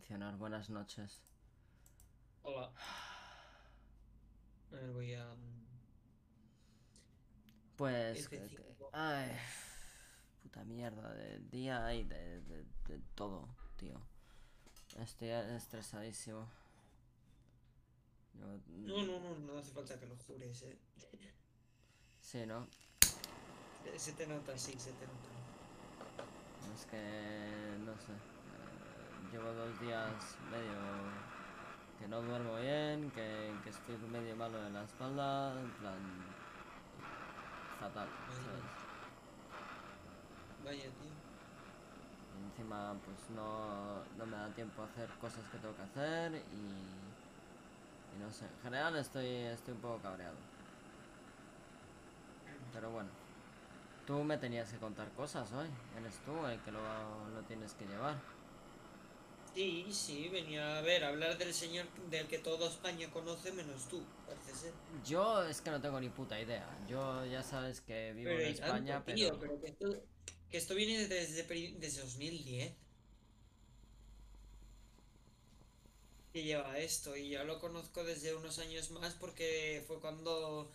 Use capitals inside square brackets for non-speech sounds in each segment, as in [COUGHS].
funcionar. Buenas noches. Hola. A ver, voy a. Pues... que- F5. que- Ay, puta mierda de día y de, de, de todo, tío. Estoy estresadísimo. No, no, no, no hace falta que lo jures, eh. Sí, ¿no? Se te nota, sí, se te nota. Es que... no sé. Llevo dos días medio... que no duermo bien, que, que estoy medio malo de la espalda, en plan... fatal, ¿sabes? Vaya, tío. Y encima pues no, no me da tiempo a hacer cosas que tengo que hacer y, y no sé, en general estoy, estoy un poco cabreado. Pero bueno, tú me tenías que contar cosas hoy, eres tú el que lo, lo tienes que llevar. Sí, sí, venía a ver, a hablar del señor del que toda España conoce menos tú, parece ser. Yo es que no tengo ni puta idea, yo ya sabes que vivo Pero en y tanto, España, tío, pero... pero que esto, que esto viene desde, desde 2010. Que lleva esto, y ya lo conozco desde unos años más porque fue cuando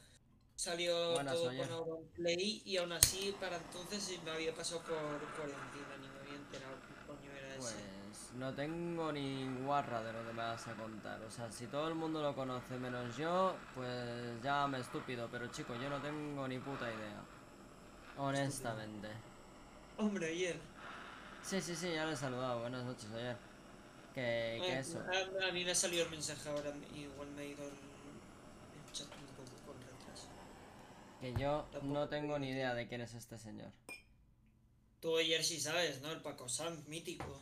salió Buenas, todo con Auronplay y aún así para entonces me había pasado por, por encima, ni me había enterado qué coño era Pues ese. No tengo ni guarra de lo que me vas a contar. O sea, si todo el mundo lo conoce menos yo, pues llámame estúpido. Pero chico, yo no tengo ni puta idea. Honestamente. Hombre, ayer. Sí, sí, sí, ya le he saludado. Buenas noches ayer. Que, que Ah, eso. A, a mí me ha salido el mensaje ahora, igual me ha ido el, el chat un poco con retraso. Que yo Tampoco no tengo te- ni idea de quién es este señor. Tú ayer sí sabes, ¿no? El Paco Sanz, mítico.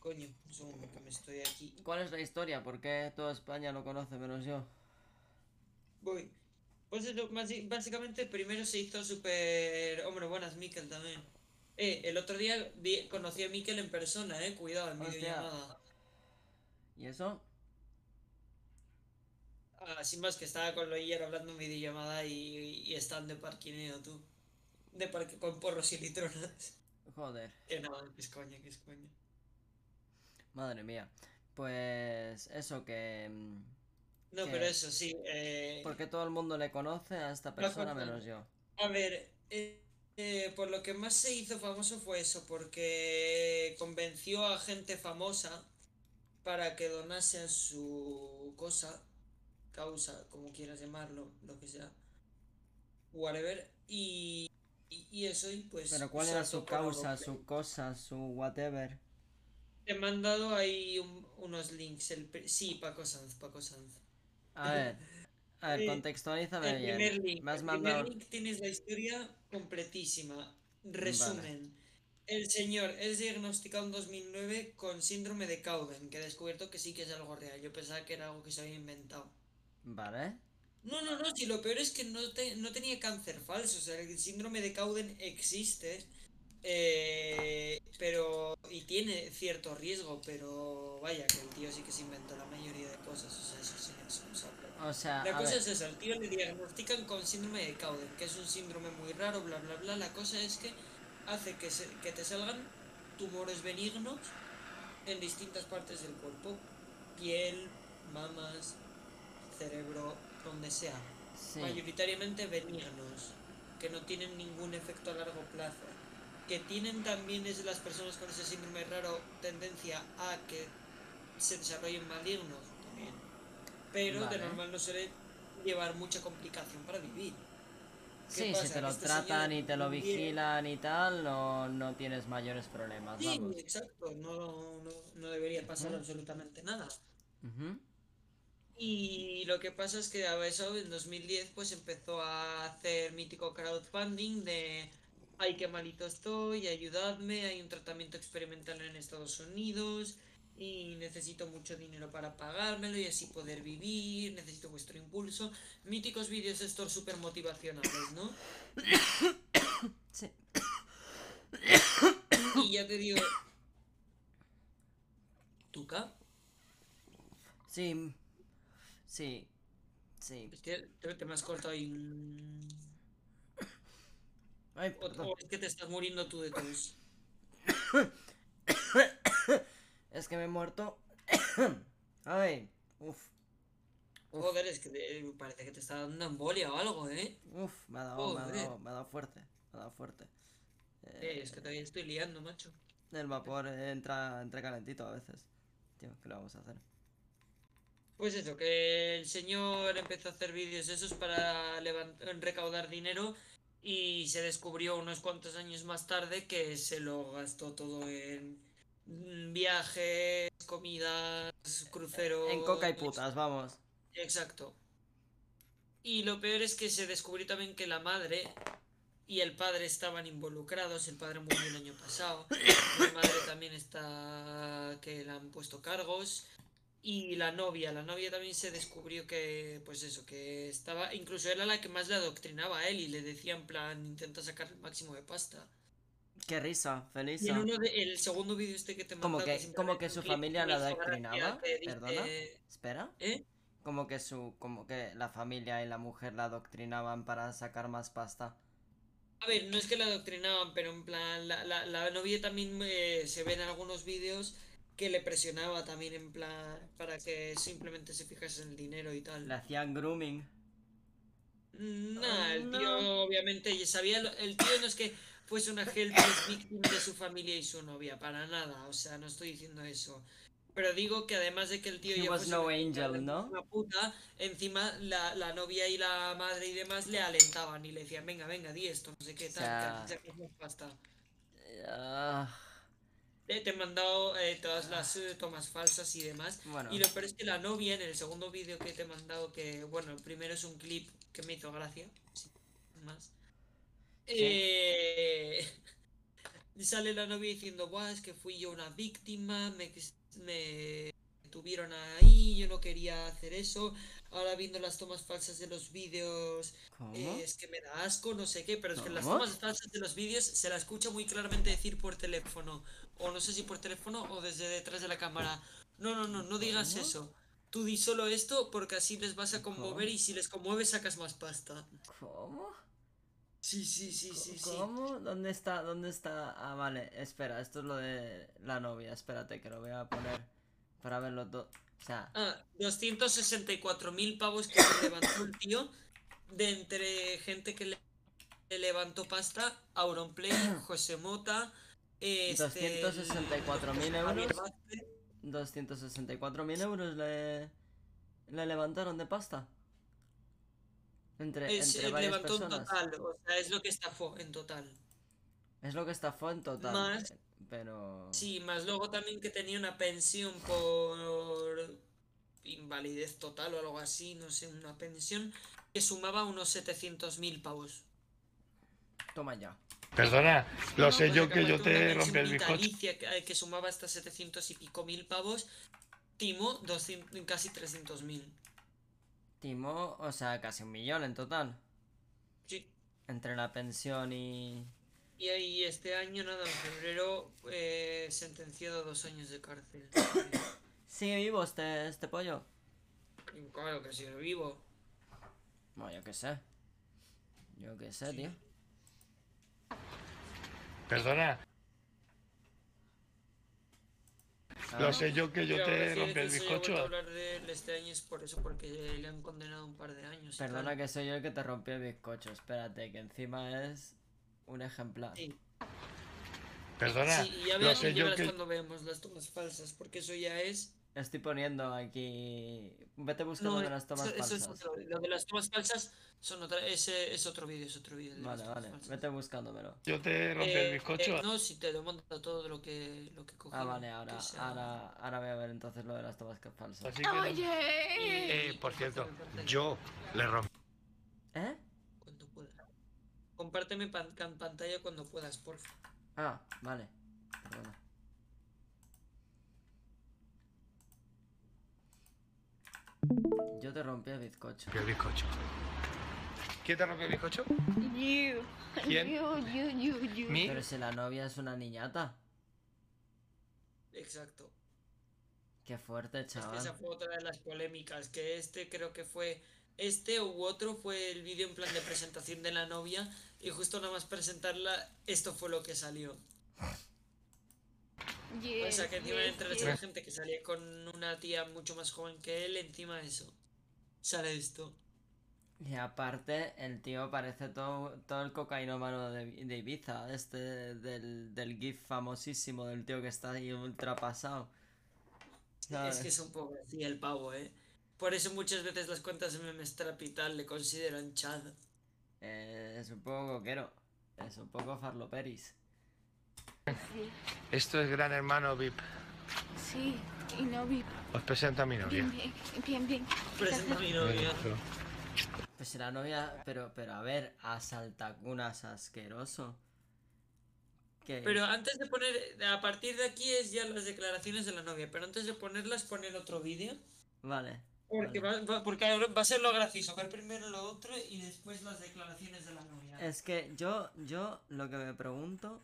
Coño, un segundo que me estoy aquí. ¿Cuál es la historia? ¿Por qué toda España lo conoce menos yo? Voy. Pues eso, básicamente primero se hizo súper... Hombre, buenas, Mikel también. Eh, el otro día di- conocí a Mikel en persona, eh. Cuidado, en videollamada. ¿Y eso? Ah, sin más que estaba con Loyer hablando en videollamada y, y están de parquineo, tú. De parque con porros y litronas. Joder, Que no, que es coña, que es coña. madre mía. Pues eso que... mm, No, pero eso sí. Eh, ¿Por qué todo el mundo le conoce a esta persona menos yo? a ver, eh, eh, por lo que más se hizo famoso fue eso, porque convenció a gente famosa para que donasen su cosa, causa, como quieras llamarlo, lo que sea, whatever, y, y, y eso, y pues... Pero ¿cuál era su causa, su cosa, su whatever? Te he mandado ahí un- unos links, el, sí, Paco Sanz, Paco Sanz. A ver, a ver, [LAUGHS] Eh, contextualízame El primer bien. link, Me has el primer mandado... link tienes la historia completísima. Resumen. El señor es diagnosticado en 2009 con síndrome de Cowden, que he descubierto que sí que es algo real. Yo pensaba que era algo que se había inventado. Vale. No, no, no, si lo peor es que no, te- no tenía cáncer falso. O sea, el síndrome de Cowden existe, eh, pero. y tiene cierto riesgo, pero vaya, que el tío sí que se inventó la mayoría de cosas. O sea, eso sí es responsable. O sea, La cosa ver, es esa, al tío le diagnostican con síndrome de Cowden, que es un síndrome muy raro, bla bla bla. La cosa es que hace que, se- que te salgan tumores benignos en distintas partes del cuerpo. Piel, mamas, cerebro, donde sea. sí. Mayoritariamente benignos, que no tienen ningún efecto a largo plazo. Que tienen también es las personas con ese síndrome raro tendencia a que se desarrollen malignos también. Pero de normal no suele llevar mucha complicación para vivir. ¿Qué Sí, si te lo Este tratan y te lo vigilan y tal, no, no tienes mayores problemas, Sí, vamos. exacto, no, no, no debería pasar absolutamente nada. Ujú. Y lo que pasa es que a eso en 2010 pues empezó a hacer mítico crowdfunding de ay qué malito estoy, ayudadme, hay un tratamiento experimental en Estados Unidos y necesito mucho dinero para pagármelo y así poder vivir, necesito vuestro impulso. Míticos vídeos estos súper motivacionales, ¿no? [COUGHS] Sí. Y ya te digo... ¿Tuca? Sí. Sí. Sí. Es que te, te me has cortado ahí un... [COUGHS] Ay, O, es que te estás muriendo tú de tos. [COUGHS] es que me he muerto. [COUGHS] Ay, uf. Uf. Joder, es que te- parece que te está dando una embolia o algo, ¿eh? Uf, me ha dado, me ha dado, me ha dado fuerte. Me ha dado fuerte. Eh, es que todavía estoy liando, macho. El vapor entra, entra calentito a veces. Tío, ¿qué le vamos a hacer? Pues eso, que el señor empezó a hacer vídeos esos para recaudar dinero y se descubrió unos cuantos años más tarde que se lo gastó todo en viajes, comidas, cruceros. En coca y putas, vamos. Exacto. Y lo peor es que se descubrió también que la madre y el padre estaban involucrados. El padre murió el año pasado. [COUGHS] La madre también está que le han puesto cargos. Y la novia, la novia también se descubrió que, pues eso, que estaba, incluso era la que más le adoctrinaba a él y le decía en plan, intenta sacar el máximo de pasta. Qué risa, feliz. Y en uno de, el segundo vídeo este que te Como mandaba, que- como que su clip familia la adoctrinaba, perdona. Espera. ¿Eh? Como que su, como que la familia y la mujer la adoctrinaban para sacar más pasta. A ver, no es que la adoctrinaban, pero en plan, la, la, la novia también eh, se ve en algunos vídeos que le presionaba también en plan para que simplemente se fijase en el dinero y tal. Le hacían grooming. Nah, Oh, el tío no. obviamente sabía, lo- el tío no es que fuese una helpless victim de su familia y su novia, para nada, o sea, no estoy diciendo eso. Pero digo que además de que el tío He ya was no una angel, ¿no? una puta, encima la, la novia y la madre y demás le alentaban y le decían, venga, venga, di esto, no sé qué, tal, sea, más pasta. Ah, Eh, te he mandado eh, todas las eh, tomas falsas y demás. bueno, Y lo peor es que la novia en el segundo vídeo que te he mandado, que bueno, el primero es un clip que me hizo gracia, más. Eh, [LAUGHS] sale la novia diciendo, Buah, es que fui yo una víctima, me, me tuvieron ahí, yo no quería hacer eso. Ahora viendo las tomas falsas de los vídeos, eh, es que me da asco, no sé qué, pero es que las tomas falsas de los vídeos se la escucha muy claramente decir por teléfono, o no sé si por teléfono o desde detrás de la cámara. No, no, no, no digas ¿Cómo? eso. Tú di solo esto porque así les vas a conmover ¿Cómo? y si les conmueves sacas más pasta. ¿Cómo? Sí, sí, sí, sí, sí. ¿Cómo? ¿Dónde está? ¿Dónde está? Ah, vale, espera, esto es lo de la novia, espérate que lo voy a poner para ver los dos. O sea, Ah, 264.000 pavos que se levantó el tío de entre gente que le, le levantó pasta, Auronplay, [CLEARS THROAT] José Mota, este, 264.000 Javier euros. Vázquez. 264.000 euros le, le levantaron de pasta. Entre, Es, entre eh, varias levantó en personas. total, o sea, es lo que estafó en total. Es lo que estafó en total. Más- Pero. Sí, más luego también que tenía una pensión por invalidez total o algo así, no sé, una pensión que sumaba unos 700.000 pavos. Toma ya. Perdona, lo No, sé pues yo que yo te rompí el bizcocho. que, eh, que sumaba hasta 700 y pico mil pavos. Timo, 200, casi 300.000. Timo, o sea, casi un millón en total. Sí. Entre la pensión y. Y ahí este año, nada, en febrero, eh, sentenciado a dos años de cárcel. [COUGHS] ¿Sigue vivo este, este pollo? Y claro que sigue vivo. Bueno, yo qué sé. Yo qué sé, Sí. tío. Perdona, A lo sé yo que yo te rompí el bizcocho. hablar de él este año es por eso, porque le han condenado un par de años. Perdona que soy yo el que te rompió el bizcocho. Espérate, que encima es un ejemplar. Sí, Perdona, sí, y verás que cuando veamos las tomas falsas, porque eso ya es. Estoy poniendo aquí. Vete buscando No, de las tomas eso, eso es falsas. otro. Lo de las tomas falsas son otra, ese es otro vídeo, es otro vídeo. Vale, vale. falsas. Vete buscándomelo. yo te rompí Eh, el bizcocho. eh, no, si te lo mando todo lo que, lo que cogí. Ah, vale, ahora, que sea- ahora, ahora voy a ver entonces lo de las tomas falsas. Así que Oye. Eh, por cierto, yo le rompí. ¿Eh? Compárteme pan- pantalla cuando puedas, porfa. Ah, vale. Perdona. Yo te rompí el bizcocho. el bizcocho. ¿Quién te rompió el bizcocho? You. ¿Quién? You, you, you, you. Pero si la novia es una niñata. Exacto. Qué fuerte, Es que esa chaval. fue otra de las polémicas, que este creo que fue, este u otro fue el vídeo en plan de presentación de la novia y justo nada más presentarla, esto fue lo que salió. Yes, O sea que encima yes, entre yes. esa gente que salía con una tía mucho más joven que él, encima de eso. Sale esto. Y aparte, el tío parece todo, todo el cocainómano de, de Ibiza, este del, del GIF famosísimo del tío que está ahí ultra pasado. Es que es un poco así el pavo, ¿eh? Por eso muchas veces las cuentas de memes trap y tal le consideran Chad. Eh, es un poco coquero, es un poco farloperis. Sí, Esto es Gran Hermano VIP. sí, y no vi Os presento a mi novia. bien, bien, bien, bien. Presenta a mi novia. Pues la novia, pero, pero a ver, a saltacunas asqueroso. Que, Pero antes de poner, a partir de aquí es ya las declaraciones de la novia, pero antes de ponerlas poner otro vídeo. Vale. Porque va, va- porque va a ser lo gracioso, ver primero lo otro y después las declaraciones de la novia. Es que yo, yo lo que me pregunto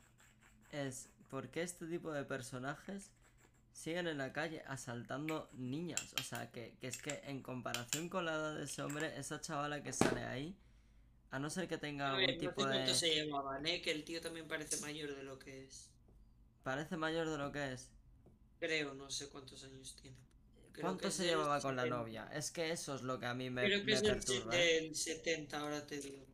es por qué este tipo de personajes siguen en la calle asaltando niñas. O sea, que, que es que en comparación con la edad de ese hombre, esa chavala que sale ahí, a no ser que tenga ver, algún no tipo de... se llevaban, ¿eh? Que el tío también parece mayor de lo que es. Parece mayor de lo que es. Creo, no sé cuántos años tiene. ¿Cuánto se llevaba con la 70. novia? Es que eso es lo que a mí me, Creo que me es del, perturba. ¿eh? del 70, ahora te digo.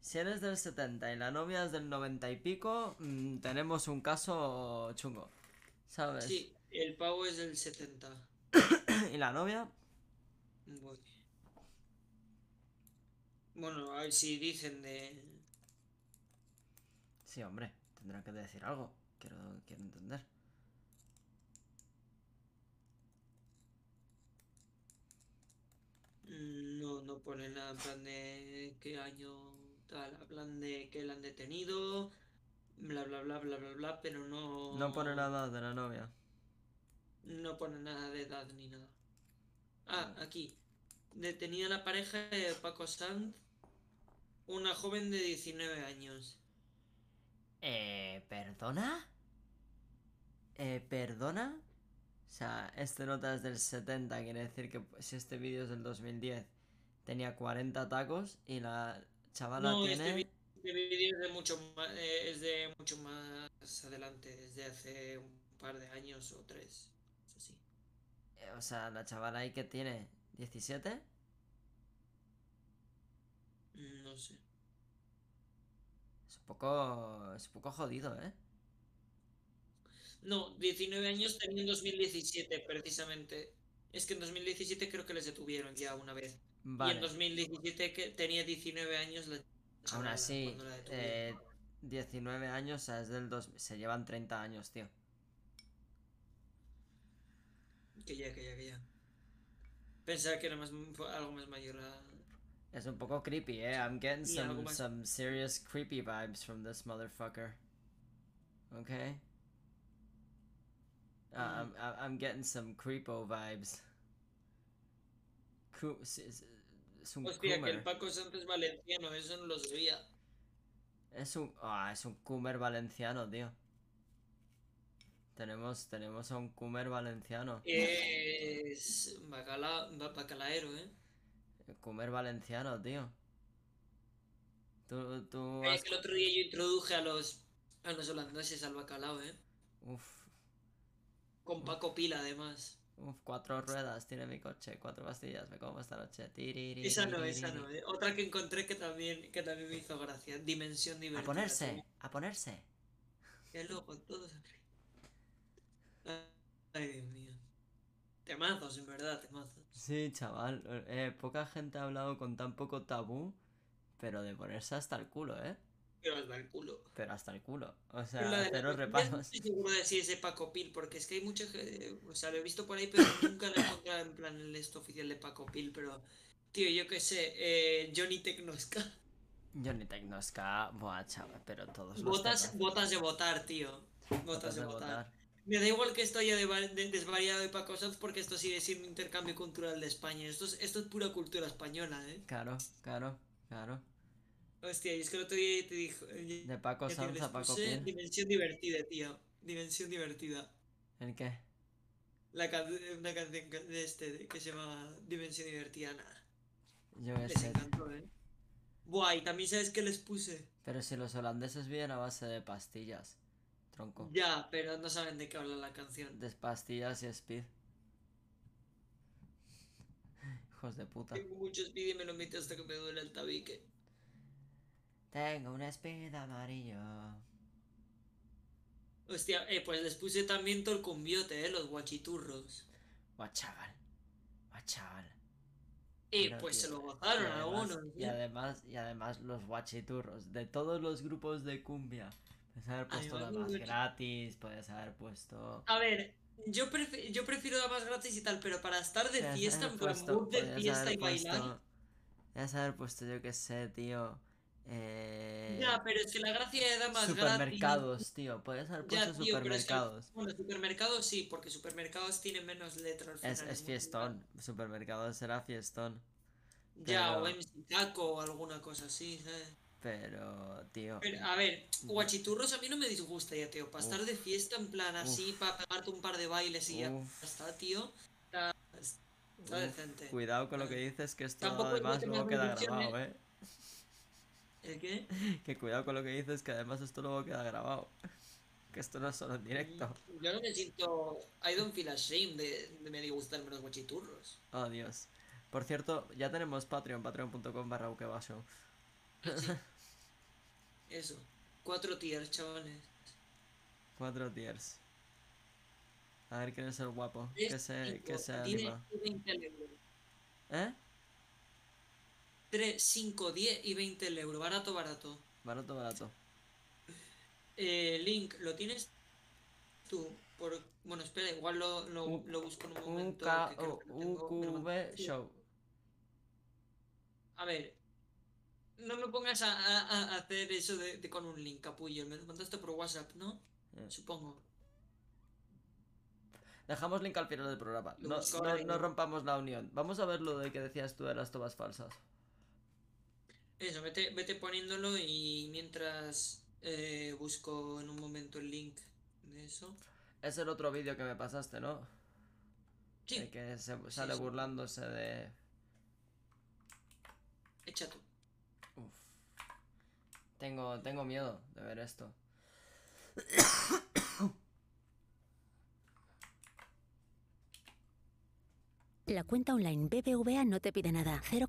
Si eres del 70 y la novia es del 90 y pico, mm, tenemos un caso chungo. ¿Sabes? Sí, el pavo es del 70. [COUGHS] ¿Y la novia? Voy. Bueno, a ver si dicen de. Sí, hombre, tendrá que decir algo. Quiero, quiero entender. No, no pone nada en plan de qué año tal, hablan de que la han detenido, bla bla bla bla bla bla, pero no. No pone nada de la novia. No pone nada de edad ni nada. Ah, aquí. Detenida la pareja de Paco Sanz, una joven de 19 años. Eh, ¿perdona? Eh, ¿perdona? O sea, este nota es del 70, quiere decir que si este vídeo es del 2010, tenía 40 tacos y la chavala No, este tiene... Este vídeo es de mucho más, es de mucho más adelante, desde hace un par de años o tres. Eso sí. eh, o sea, la chavala ahí que tiene 17. Mm, No sé. Es un poco... Es un poco jodido, ¿eh? No, 19 años tenía en 2017, precisamente. Es que en 2017 creo que les detuvieron ya una vez. Y en Vale. 2017 que tenía 19 años la Aún así, la eh, 19 años, o sea, es del dos... Se llevan 30 años, tío. Que ya, que ya, que ya. Pensaba que era más, algo más mayor. a- Es un poco creepy, eh. I'm getting some, some serious creepy vibes from this motherfucker. Okay? Uh, I'm, I'm- I'm getting some creepo vibes. Es, es- es un Hostia, que el. Paco es valenciano, eso no lo sabía. Es un, ah, es un coomer valenciano, tío. Tenemos, tenemos a un coomer valenciano. Es bacala, ba- bacalaero, ¿eh? Coomer valenciano, tío. Tú, tú Eh, has... que el otro día yo introduje a los, a los holandeses al bacalao, ¿eh? Uf, Con Paco Pila, además. uf, cuatro ruedas tiene mi coche, cuatro pastillas, me como esta noche. Tiriri, Esa no, esa no, ¿eh? Otra que encontré que también, que también me hizo gracia. Dimensión A divertida. ponerse, a ponerse. Qué loco, todos. Ay, Dios mío. Temazos, en verdad, temazos. Sí, chaval, eh, poca gente ha hablado con tan poco tabú, pero de ponerse hasta el culo, ¿eh? Pero hasta el culo. Pero hasta el culo. O sea, la cero cocina No estoy seguro de si es de Paco Pil, porque es que hay mucha gente. O sea, lo he visto por ahí, pero nunca lo he encontrado en plan el esto oficial de Paco Pil. Pero, tío, yo qué sé, eh, Johnny Tecnosca. Johnny Tecnosca, buah, chaval, pero todos los Botas, temas. botas de votar, tío. Botas de de votar. votar. Me da igual que esto haya desvariado de Paco Sanz porque esto sigue siendo intercambio cultural de España. Esto es, esto es pura cultura española, ¿eh? Claro, claro, claro. Hostia, y es que el otro día te dijo. eh, De Paco Sanz a Paco Pil. Dimensión divertida, tío. Dimensión divertida. ¿El qué? La can- una canción de este de- que se llama Dimensión divertida. Nada. Yo Les sé. encantó, ¿eh? Buah, y también sabes que les puse. Pero si los holandeses viven a base de pastillas. tronco. Ya, pero no saben de qué habla la canción. De pastillas y speed. Hijos de puta. Tengo mucho speed y me lo meto hasta que me duele el tabique. Tengo un speed amarillo. Hostia, eh, pues les puse también todo el cumbiote, eh, los guachiturros. Guau, chaval. Guau, chaval. Eh, pues tío, se lo y gozaron además- algunos. Y además, y además los guachiturros. De todos los grupos de cumbia. Puedes haber puesto la más gratis. Puedes haber puesto. A ver, yo, prefi- yo prefiero la más gratis y tal, pero para estar de fiesta, en plan mood de fiesta y bailar. Podías haber puesto, yo qué sé, tío. Eh, Ya, pero es que la gracia era más gratis. supermercados, tío. Podías haber Ya, puesto tío, pero es que- supermercados. Bueno, supermercados sí, porque supermercados tienen menos letras. Es, fiestón. Supermercados será fiestón. Ya, Pero- o MC Taco o alguna cosa así, ¿sabes? Pero, tío. Pero, a ver, guachiturros a mí no me disgusta ya, tío. Para estar de fiesta en plan así, para pegarte un par de bailes y ya está, tío. Está, está Uf, decente. Cuidado con lo que dices, que esto Tampoco además luego queda grabado, ¿eh? ¿El qué? [LAUGHS] Que cuidado con lo que dices, que además esto luego queda grabado. Que esto no es solo en directo. Yo no me siento. I don't feel ashamed de, de me disgustarme los guachiturros. Oh, Dios. Por cierto, ya tenemos Patreon, patreon.com barra. Eso. Cuatro tiers, chavales. Cuatro tiers. A ver quién es el guapo. Que se, que se anima. y 20 euros. ¿Eh? 3, 5, 10 y 20 el euro. Barato, barato. Barato, barato. Eh, link, ¿lo tienes tú? Por... Bueno, espera, igual lo, lo, busco en un momento. UQV bueno. Show. A ver, no me pongas a, a- a hacer eso de, de con un link, capullo. Me lo mandaste por WhatsApp, ¿no? Eh. Supongo. Dejamos link al final del programa. No, no, no rompamos la unión. Vamos a ver lo de que decías tú de las tomas falsas. Eso, vete, vete poniéndolo y mientras eh, busco en un momento el link de eso. Es el otro vídeo que me pasaste, ¿no? Sí, El que se sale sí. burlándose de. echa tú. Uf. Tengo, tengo miedo de ver esto. La cuenta online BBVA no te pide nada. Cero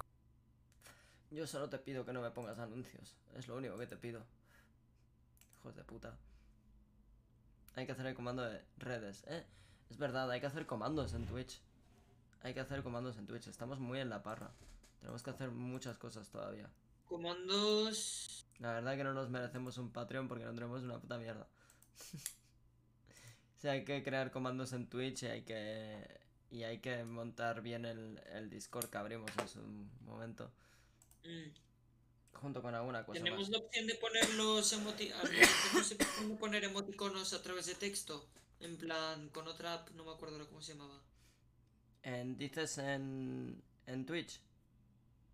Yo solo te pido que no me pongas anuncios. Es lo único que te pido. Hijos de puta. Hay que hacer el comando de redes, ¿eh? Es verdad, hay que hacer comandos en Twitch. Hay que hacer comandos en Twitch. Estamos muy en la parra. Tenemos que hacer muchas cosas todavía. Comandos. La verdad que no nos merecemos un Patreon porque no tenemos una puta mierda. [LAUGHS] o sea, hay que crear comandos en Twitch y hay que. Y hay que montar bien el, el Discord que abrimos en su momento. Mm, Junto con alguna cosa Tenemos más. la opción de poner los emoti- a ver, tenemos la opción de poner emoticonos a través de texto. En plan, con otra app, no me acuerdo ahora cómo se llamaba. En, ¿Dices en, en Twitch?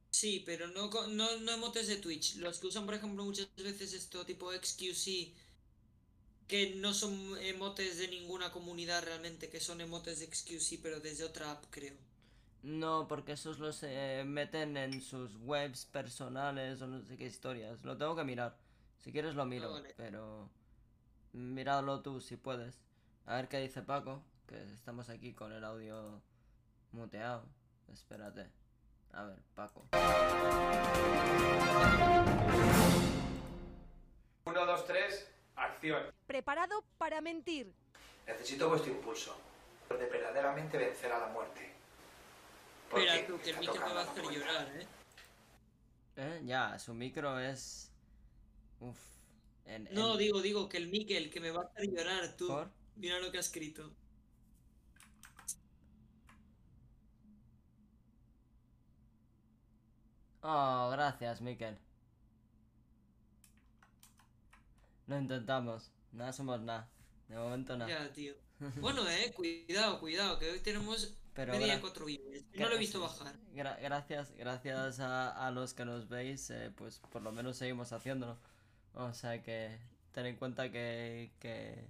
Sí, pero no, no, no emotes de Twitch. Los que usan, por ejemplo, muchas veces esto tipo XQC, que no son emotes de ninguna comunidad realmente, que son emotes de XQC, pero desde otra app, creo. No, porque esos los eh, meten en sus webs personales o no sé qué historias. Lo tengo que mirar. Si quieres lo miro, vale. pero míralo tú si puedes. A ver qué dice Paco, que estamos aquí con el audio muteado. Espérate. A ver, Paco. Uno, dos, tres, acción. Preparado para mentir. Necesito vuestro impulso de verdaderamente vencer a la muerte. Espera tú, que el micro me va a hacer llorar, ¿eh? Eh, ya, su micro es... Uf. En, No, en- digo, digo, que el Mikel, que me va a hacer llorar, tú. ¿Por? Mira lo que ha escrito. Oh, gracias, Mikel. Lo intentamos. Nada somos nada. De momento nada. Ya, tío. [LAUGHS] Bueno, eh, cuidado, cuidado, que hoy tenemos Pero. No lo he visto bajar. Gra- gracias, gracias a, a los que nos veis, eh, pues por lo menos seguimos haciéndolo. O sea que ten en cuenta que, que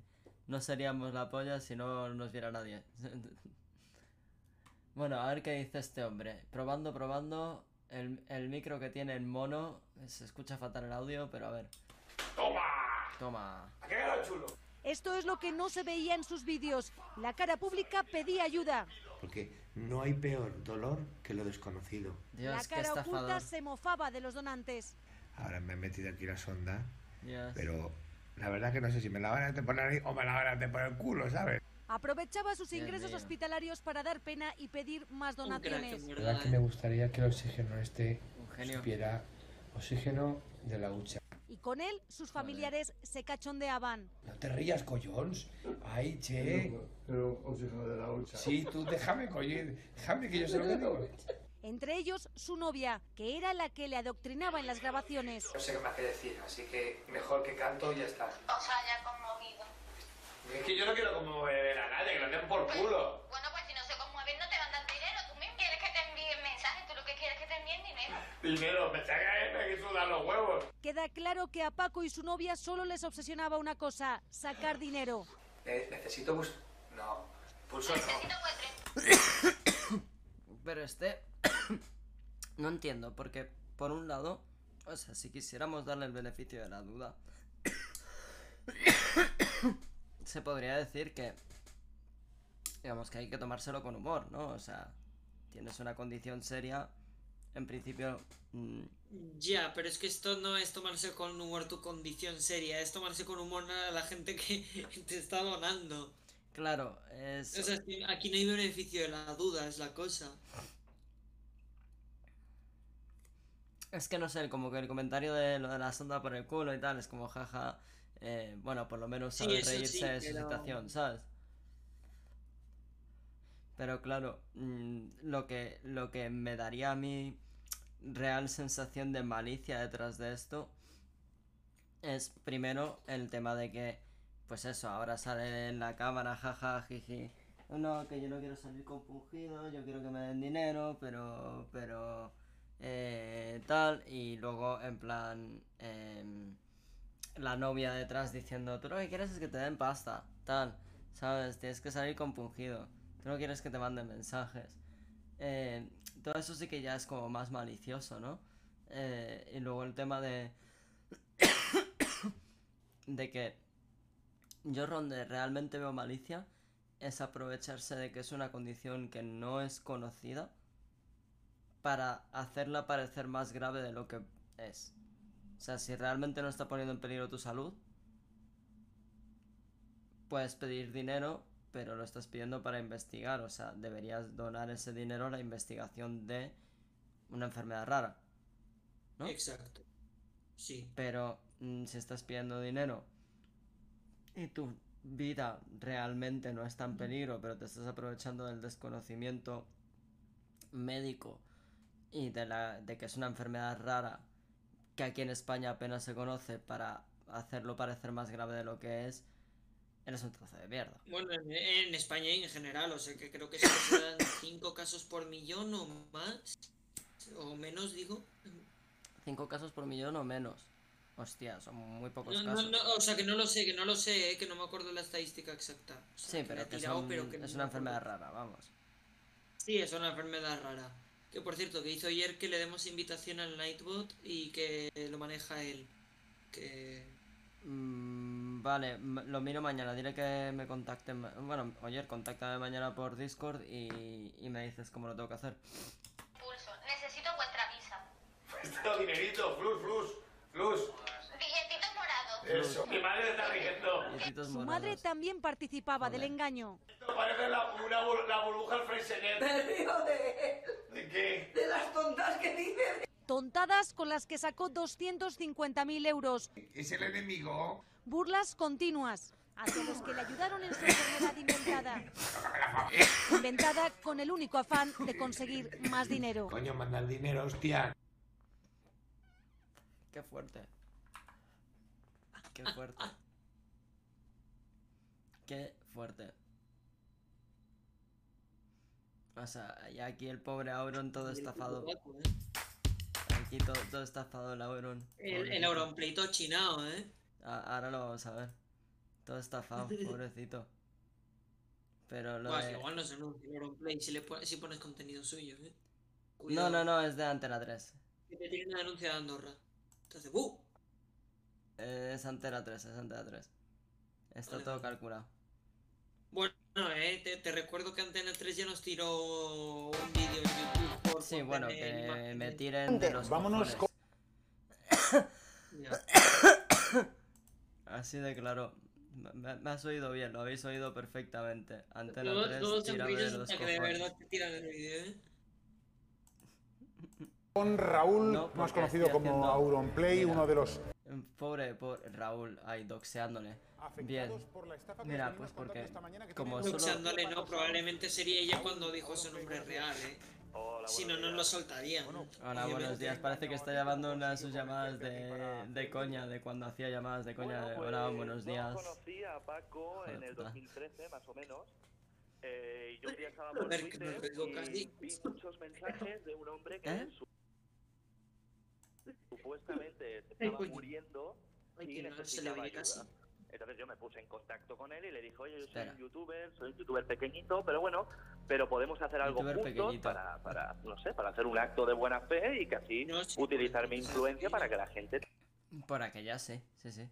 no seríamos la polla si no nos viera nadie. [LAUGHS] bueno, a ver qué dice este hombre. Probando, probando. El, el micro que tiene en mono. Se escucha fatal el audio, pero a ver. ¡Toma! Toma. ¿A qué quedado chulo? Esto es lo que no se veía en sus vídeos. La cara pública pedía ayuda. Porque no hay peor dolor que lo desconocido. Dios, la cara oculta se mofaba de los donantes. Ahora me he metido aquí la sonda, Dios. pero la verdad que no sé si me la van a meter por ahí o me la van a meter por el culo, ¿sabes? Aprovechaba sus Dios ingresos mío. hospitalarios para dar pena y pedir más donaciones. La verdad. que me gustaría que el oxígeno este supiera oxígeno de la hucha. Y con él, sus familiares se cachondeaban. No te rías, collons. Ay, che. Pero oxígeno de la hucha. Sí, tú déjame, coño. Déjame que yo sé lo digo. Entre ellos, su novia, que era la que le adoctrinaba en las grabaciones. No sé qué más que decir, así que mejor que canto y ya está. O sea, ya conmovido. Es que yo no quiero conmover a nadie, que lo den por culo. Bueno, pues si no se conmueven, no te van a dar dinero. Tú mismo quieres que te envíen mensajes. Tú lo que quieres es que te envíen Dinero, me saca sudan los huevos. Queda claro que a Paco y su novia solo les obsesionaba una cosa, sacar dinero. Ne- necesito bus... No, pulso Necesito no. [COUGHS] Pero este. [COUGHS] no entiendo, porque por un lado. O sea, si quisiéramos darle el beneficio de la duda. [COUGHS] se podría decir que. Digamos que hay que tomárselo con humor, ¿no? O sea, tienes una condición seria. En principio. mm, Ya, pero es que esto no es tomarse con humor tu condición seria, es tomarse con humor a la gente que [LAUGHS] te está donando. claro, es. O sea, aquí no hay beneficio de la duda, es la cosa. Es que no sé, como que el comentario de lo de la sonda por el culo y tal es como jaja. eh, bueno, por lo menos sabe reírse sí, de su pero- situación, ¿sabes? Pero claro, mm, lo que, lo que me daría a mí real sensación de malicia detrás de esto es primero el tema de que, pues eso, ahora sale en la cámara, jaja, jiji. No, que yo no quiero salir compungido, yo quiero que me den dinero, pero, pero, eh, tal. Y luego, en plan, em, la novia detrás diciendo, tú lo que quieres es que te den pasta, tal, ¿sabes? Tienes que salir compungido, no quieres que te manden mensajes. Eh, todo eso sí que ya es como más malicioso, ¿no? Eh, y luego el tema de... [COUGHS] de que yo donde realmente veo malicia es aprovecharse de que es una condición que no es conocida para hacerla parecer más grave de lo que es. O sea, si realmente no está poniendo en peligro tu salud, puedes pedir dinero, pero lo estás pidiendo para investigar. O sea, deberías donar ese dinero a la investigación de una enfermedad rara. ¿no? Exacto. Sí. Pero mm, si estás pidiendo dinero y tu vida realmente no está en peligro, pero te estás aprovechando del desconocimiento médico y de, la, de que es una enfermedad rara que aquí en España apenas se conoce para hacerlo parecer más grave de lo que es, eres un trozo de mierda. Bueno, en, en España y en general, o sea que creo que se dan 5 casos por millón o más, o menos digo. Cinco casos por millón o menos. Hostia, son muy pocos No, no, casos. no, o sea que no lo sé, que no lo sé, eh, que no me acuerdo la estadística exacta. O sea, Sí, que pero que, tirado, son- pero que no es una enfermedad rara, vamos. Sí, es una enfermedad rara. Que por cierto, que hizo ayer que le demos invitación al Nightbot y que lo maneja él. Que. Mm, vale, lo miro mañana. Dile que me contacten. Bueno, oye, contáctame mañana por Discord y, y me dices cómo lo tengo que hacer. Pulso. Necesito vuestra visa. [LAUGHS] Esto, dinerito, flus, flus, flus. Billetitos morados. Eso. Mi madre está riendo. Billetitos Su morados. madre también participaba del engaño. Esto parece la, una, la burbuja al Freisenet. Me río de, ¿De qué? de las tontas que dice. Tontadas con las que sacó 250.000 euros. ¿Es el enemigo? Burlas continuas hacia los que le ayudaron en su enfermedad inventada. Inventada con el único afán de conseguir más dinero. Coño, manda el dinero, hostia. Qué fuerte. Qué fuerte. Qué fuerte. O sea, y aquí el pobre Auron todo estafado. Aquí todo, todo estafado el Auron. El, el. Auronplay todo chinado, ¿eh? A- Ahora lo vamos a ver. Todo estafado, [LAUGHS] pobrecito. Pero lo Buah, de... igual no se anuncia el Auronplay si, le pon- si pones contenido suyo, ¿eh? No, Cuidado, no, no, es de Antena 3. Que te tiene una denuncia de Andorra. Entonces, ¡uh! Es Antena 3, es Antena 3. Está Vale, todo calculado. Bueno, eh, te, te recuerdo que Antena 3 ya nos tiró un vídeo en YouTube. Por, Sí, bueno, que imágenes. me tiren de los Vámonos cojones. [COUGHS] Así de claro. Me, me- has oído bien, lo habéis oído perfectamente. Antena Todos, 3, todos tírame de los que de verdad te tiran el vídeo, ¿eh? Con Raúl, No, más conocido como Auronplay, Mira. uno de los Pobre, pobre Raúl, ahí doxeándole. Bien. por la Mira, pues porque esta mañana que como solo- Luxándole, no, probablemente sería ella cuando dijo su nombre real, ¿eh? Si no, no lo soltarían. Hola, obviamente. buenos días. Parece que está llamando una de sus llamadas de, de coña, de cuando hacía llamadas de coña. de, Hola, buenos días. Yo conocí a Paco en el Joder, puta. 2013, más o menos. eh, y yo viajaba por Joder, que nos Twitter y vi muchos mensajes de un hombre que ¿Eh? su- supuestamente se estaba muriendo Ay, y que no se le necesitaba ayuda. Entonces yo me puse en contacto con él y le dije, oye, yo soy Espera. un youtuber, soy un youtuber pequeñito, pero bueno, pero podemos hacer algo Youtuber juntos pequeñito. para, para, no sé, para hacer un acto de buena fe y que así No, sí, utilizar mi influencia para que la gente Por aquella sí, sí, sí.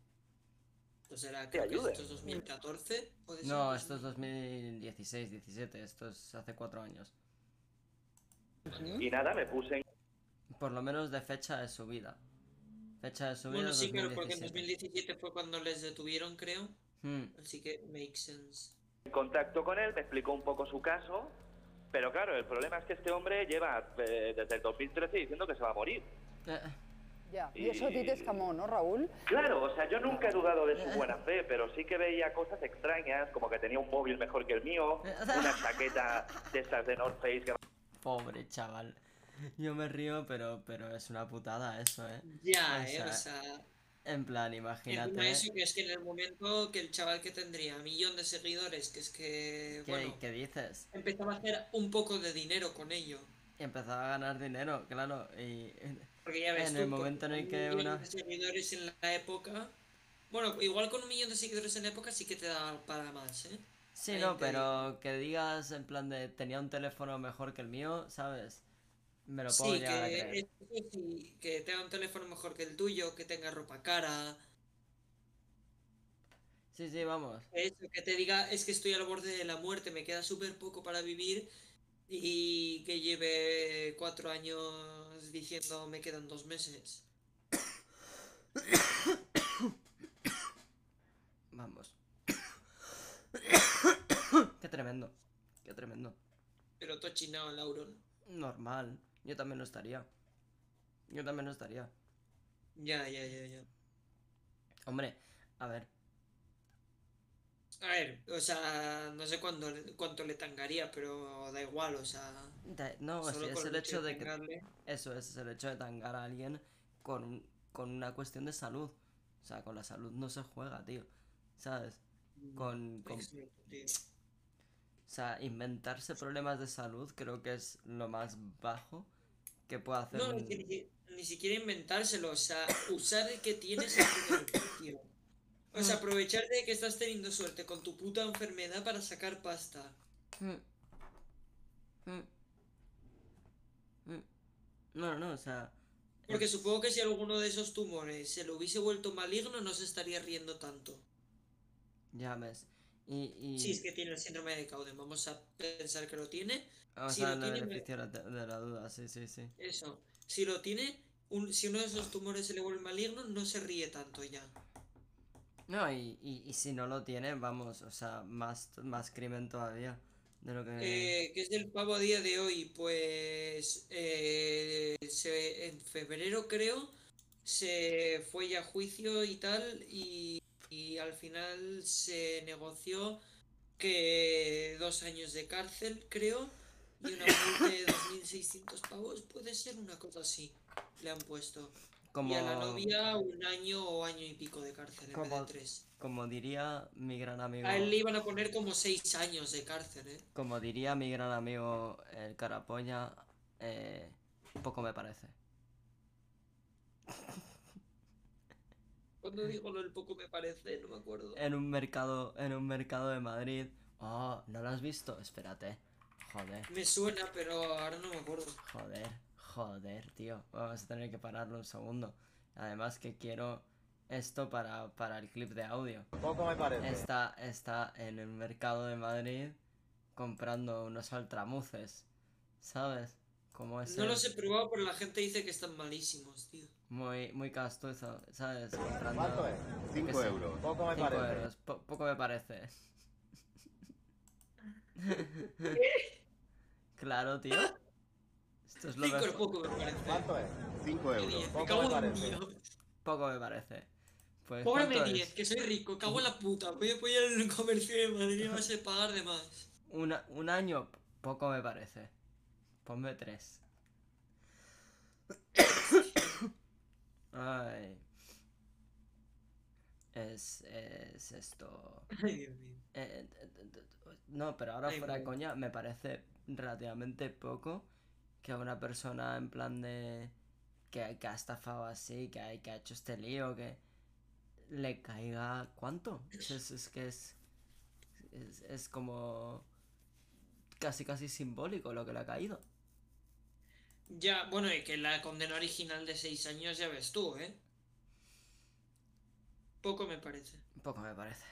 Creo que ayude. esto es 2014. ¿puede ser? No, esto es 2016, 17. Esto es hace cuatro años. Y nada, me puse en Por lo menos de fecha de subida. Fecha de subida Bueno, sí, claro, porque en 2017. 2017 fue cuando les detuvieron, creo. Hmm. Así que makes sense. contacto con él, me explicó un poco su caso, pero claro, el problema es que este hombre lleva eh, desde el 2013 diciendo que se va a morir. Eh, Ya, y eso a ti te escamó, ¿no, Raúl? Claro, o sea, yo nunca he dudado de su buena fe, pero sí que veía cosas extrañas, como que tenía un móvil mejor que el mío, una chaqueta de estas de North Face que Pobre chaval. [LAUGHS] Yo me río, pero, pero es una putada eso, ¿eh? Ya, O eh, o sea. En plan, imagínate. eso que es que en el momento que el chaval que tendría millón de seguidores, que es que, ¿Qué, bueno, qué dices? empezaba a hacer un poco de dinero con ello. Y empezaba a ganar dinero, claro. Y Porque ya ves en tú, el momento en el un que millón una. de seguidores en la época... Bueno, igual con un millón de seguidores en la época sí que te da para más, ¿eh? Sí, Ahí no, pero que digas en plan de tenía un teléfono mejor que el mío, ¿sabes? Me lo puedo Sí, llegar a que, creer. sí, que tenga un teléfono mejor que el tuyo, que tenga ropa cara, Sí, sí, vamos. eso, que te diga es que estoy al borde de la muerte, me queda súper poco para vivir y que lleve cuatro años diciendo me quedan dos meses. Vamos. [COUGHS] Qué tremendo. Qué tremendo. Pero tú chinado el Auron. Normal. Yo también lo estaría. Yo también lo estaría. Ya, ya, ya, ya. Hombre, a ver. A ver, o sea, no sé cuándo, cuánto le tangaría, pero da igual, o sea. da- No, es el hecho de que. Eso es el hecho de tangar a alguien con, con una cuestión de salud. O sea, con la salud no se juega, tío. ¿Sabes? Con, con- Exacto, tío. O sea, inventarse problemas de salud creo que es lo más bajo que puede hacer No, un... ni, ni siquiera inventárselo, o sea, usar el que tienes beneficio. O sea, aprovecharte de que estás teniendo suerte con tu puta enfermedad para sacar pasta. Mm. Mm. Mm. No, no, o sea... Porque supongo que si alguno de esos tumores se lo hubiese vuelto maligno, no se estaría riendo tanto. Ya ves. Y... y... Si es que tiene el síndrome de Cowden, vamos a pensar que lo tiene. Vamos si a lo tiene, beneficio de la, de la duda, sí, sí, sí. Eso. Si lo tiene, un, si uno de esos tumores se le vuelve maligno, no se ríe tanto ya. No, y, y, y si no lo tiene, vamos, o sea, más, más crimen todavía de lo que... Eh, ¿Qué es del pavo a día de hoy? Pues eh, se- en febrero creo se fue ya a juicio y tal y, y al final se negoció que dos años de cárcel creo y una multa de 2.600 pavos puede ser una cosa así le han puesto Como... y a la novia un año o año y pico de cárcel en vez de Como, tres como diría mi gran amigo... a él le iban a poner como seis años de cárcel eh Como diría mi gran amigo el Carapolla, eh, poco me parece. [LAUGHS] Cuando digo lo del poco me parece, no me acuerdo. En un mercado, en un mercado de Madrid. Oh, ¿no lo has visto? Espérate. Joder, Me suena, pero ahora no me acuerdo. joder, joder, tío. Vamos a tener que pararlo un segundo. Además que quiero, esto para, para el clip de audio. Poco me parece. Está, está en el mercado de Madrid comprando unos altramuces, ¿sabes? Como ese... No los he probado, pero la gente dice que están malísimos, tío. Muy, muy castuzo, ¿sabes? Comprando... ¿Cuánto es? yo Cinco qué sé, euros. Poco me cinco parece. euros, po- poco me parece. [LAUGHS] [LAUGHS] claro, tío. Esto es lo Cinco mejor. poco me parece. ¿Cuánto es? Cinco euros. Me Poco cago me parece. Poco me parece. Pues, Cóbrame ¿cuánto 10, es? que soy rico, cago en la puta. Voy, voy al comercio de Madrid y vas a pagar de más. Una- un año, poco me parece. Ponme tres. [COUGHS] Ay. Es, es esto. Ay, Dios mío. Eh, eh, eh, eh, no, pero ahora Ay, fuera de coña, me parece relativamente poco que a una persona en plan de. que, que ha estafado así, que ha, que ha hecho este lío, que le caiga. ¿Cuánto? Es, es- que es, es. es como. casi casi simbólico lo que le ha caído. Ya, bueno, y que la condena original de 6 años ya ves tú, ¿eh? Poco me parece. Poco me parece.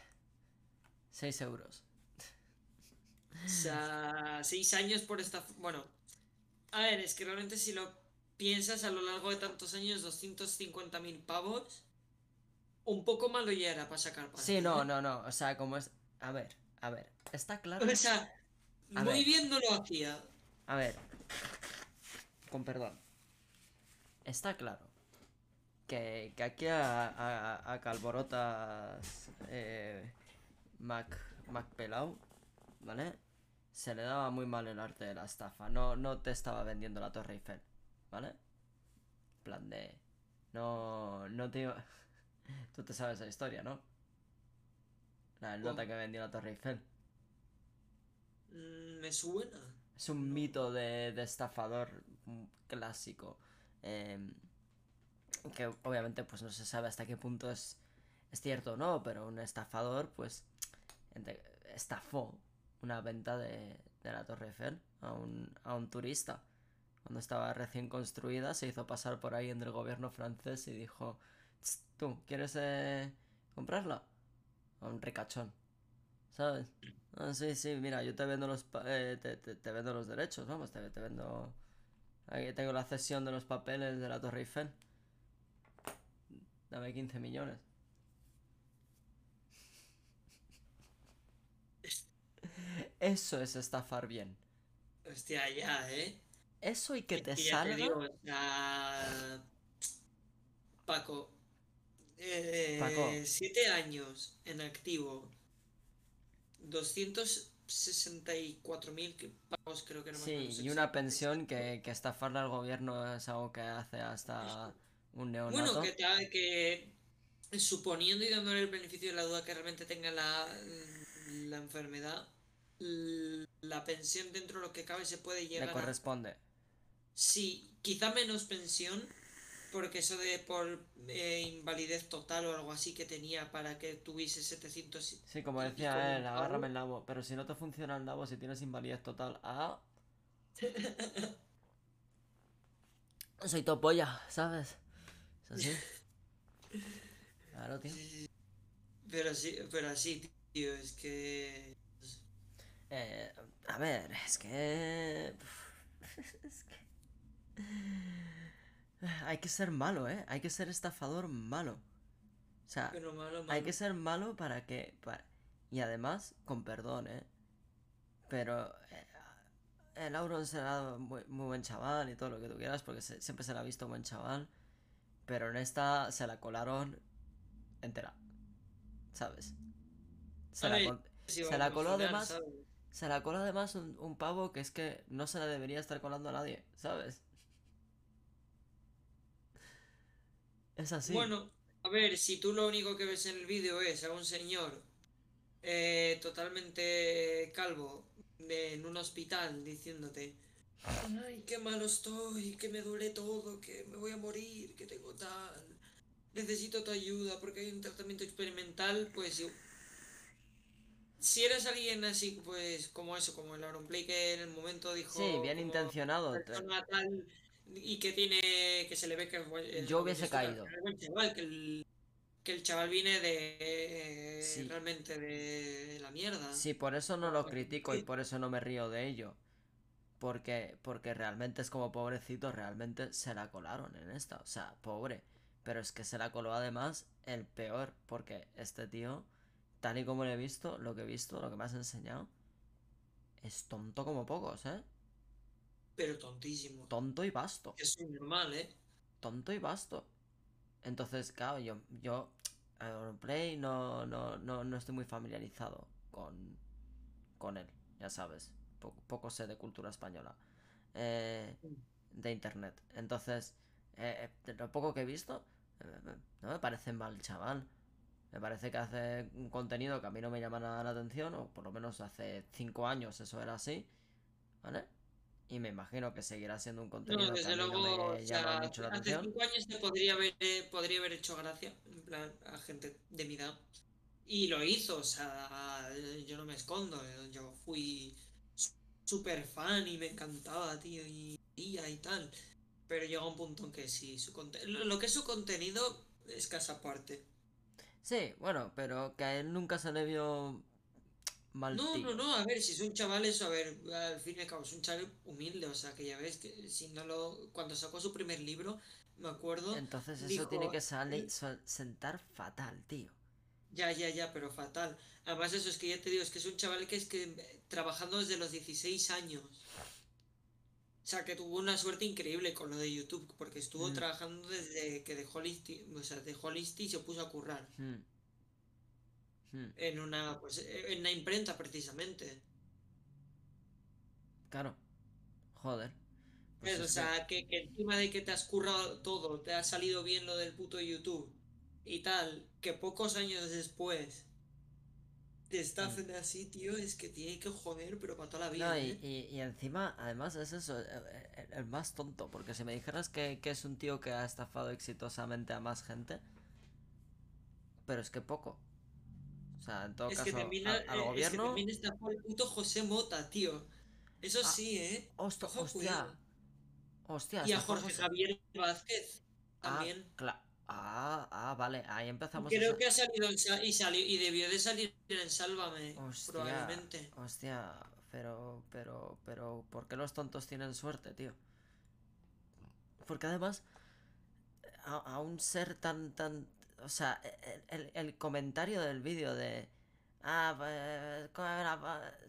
6 euros. O sea, 6 años por esta... Bueno, a ver, es que realmente si lo piensas a lo largo de tantos años, 250.000 pavos, un poco malo ya era para sacar pasta. Sí, no, ¿eh? no, no. O sea, como es. A ver, a ver. Está claro. O sea, A muy ver. bien no lo hacía. A ver, con perdón. Está claro que, que aquí a, a, a Calborotas eh, Mac, Mac Pelau, ¿vale? Se le daba muy mal el arte de la estafa. No, no te estaba vendiendo la Torre Eiffel, ¿vale? En plan de. No, no te iba- [LAUGHS] Tú te sabes esa historia, ¿no? La nota que vendió la Torre Eiffel. Mm, me suena. Es un mito de, de estafador clásico. em, que obviamente pues no se sabe hasta qué punto es, es cierto o no, pero un estafador pues estafó una venta de, de la Torre Eiffel a un, a un turista. Cuando estaba recién construida se hizo pasar por ahí en el gobierno francés y dijo, "Tss, tú, ¿quieres eh, comprarla? A un ricachón. ¿Sabes? Ah, sí, sí, mira, yo te vendo los eh, te, te- te vendo los derechos, vamos, te, te vendo. Aquí tengo la cesión de los papeles de la Torre Eiffel. Dame 15 millones. Eso es estafar bien. Hostia, ya, ¿eh? Eso y que te ya te digo, Paco, eh, Paco. siete años en activo, 264.000 pagos creo que no me Sí, y una pensión que, que estafarle al gobierno es algo que hace hasta un neonato. Bueno, que, ta- que suponiendo y dándole el beneficio de la duda que realmente tenga la, la enfermedad, la pensión dentro de lo que cabe se puede Le llegar a... corresponde. Sí, quizá menos pensión, porque eso de por eh, invalidez total o algo así que tenía para que tuviese 700... y- Sí, como decía él, agárrame el nabo. Pero si no te funciona el nabo, si tienes invalidez total, ah. [LAUGHS] Soy topolla, ¿sabes? Es así. [LAUGHS] Claro, tío. Pero sí, pero así, tío, es que... Eh, a ver, es que. [LAUGHS] Es que. Hay que ser malo, ¿eh? Hay que ser estafador malo. O sea, Pero malo, hay que ser malo para que. para- Y además, con perdón, ¿eh? Pero. eh, el Auron será muy, muy buen chaval y todo lo que tú quieras, porque se- siempre se le ha visto buen chaval. Pero en esta se la colaron entera. ¿Sabes? Se la, sí, se la coló además. ¿sabes? Se la coló además un, un pavo que es que no se le debería estar colando a nadie, ¿sabes? Es así. Bueno, a ver, si tú lo único que ves en el vídeo es a un señor eh, totalmente calvo de- en un hospital diciéndote, ay, qué malo estoy, que me duele todo, que me voy a morir, que tengo tal, necesito tu ayuda porque hay un tratamiento experimental, pues si eres alguien así, pues como eso, como el Auronplay que en el momento dijo... Sí, bien intencionado. tal y que tiene que se le ve que el- Yo hubiese caído. es buen chaval, que el- que el chaval viene de Sí. realmente de la mierda. Sí, por eso no lo critico y por eso no me río de ello. Porque, porque realmente es como pobrecito, realmente se la colaron en esta. O sea, pobre. Pero es que se la coló además el peor. Porque este tío, tal y como lo he visto, lo que he visto, lo que me has enseñado, es tonto como pocos, ¿eh? Pero tontísimo. Tonto y basto. Es normal, ¿eh? Tonto y basto. Entonces, claro, yo, yo a Auronplay no, no, no, no estoy muy familiarizado con, con él, ya sabes. Po- poco sé de cultura española. eh, de internet. Entonces, eh, eh, lo poco que he visto, eh, no me parece mal chaval. Me parece que hace un contenido que a mí no me llama nada la atención, o por lo menos hace cinco años eso era así, ¿vale? Y me imagino que seguirá siendo un contenido No, que a desde no luego, me o llama sea, mucho la hace atención. cinco años te podría haber, eh, podría haber hecho gracia, en plan, a gente de mi edad. Y lo hizo, o sea, yo no me escondo, yo fui súper fan y me encantaba, tío, y, y y tal. Pero llega un punto en que sí, su lo lo que es su contenido es casa aparte. Sí, bueno, pero que a él nunca se le vio mal No, no, no, a ver, si es un chaval eso, a ver, al fin y al cabo es un chaval humilde, o sea, que ya ves que si no lo, cuando sacó su primer libro, me acuerdo, Entonces eso dijo, tiene que sale- so- sentar fatal, tío. Ya, ya, ya, pero fatal. Además, eso es que ya te digo, es que es un chaval que es que eh, trabajando desde los 16 años. O sea, que tuvo una suerte increíble con lo de YouTube, porque estuvo Mm. trabajando desde que dejó Listi, o sea, dejó Listi y se puso a currar Hmm. Hmm, en una, pues, en una imprenta precisamente. Claro. Joder. Pues. O que- sea, que, que encima de que te has currado todo, te ha salido bien lo del puto YouTube y tal, que pocos años después te estafen así, tío, es que tiene que joder, pero para toda la vida. Mm. No, y, ¿eh? y- y encima, además es eso, eh, eh, el, más tonto, porque si me dijeras que, que es un tío que ha estafado exitosamente a más gente, pero es que poco. O sea, en todo Es caso, que al, eh, al es que gobierno... también está por el puto José Mota, tío. Eso Ah, sí, ¿eh? Hosto- Ojo, hostia, cuidado. hostia, Y a estafó Jorge José- Javier Vázquez Ah, también. Ah, ah, vale, ahí empezamos Creo a... que ha salido y salió y debió de salir en Sálvame, Hostia, probablemente. hostia, pero, pero, pero, ¿por qué los tontos tienen suerte, tío? Porque además, a, a un ser tan, tan, o sea, el, el- comentario del vídeo de, ah, pues,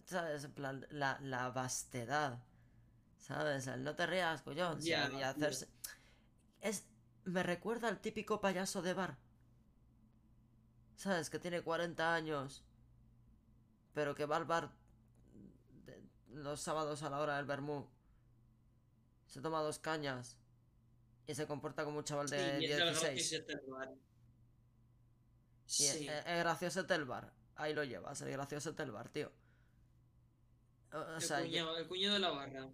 ¿sabes? En plan, la, la vastedad, ¿sabes? El no te rías, sí, Ya, y hacerse... Es, me recuerda al típico payaso de bar. ¿Sabes? Que tiene 40 años, pero que va al bar los sábados a la hora del vermú. Se toma dos cañas y se comporta como un chaval Sí, de es el 16. gracioso del bar. Y Sí. es, es gracioso el bar. Ahí lo llevas, el gracioso del bar, tío. O, o El sea, yo- cuñado, el cuñado de la barra.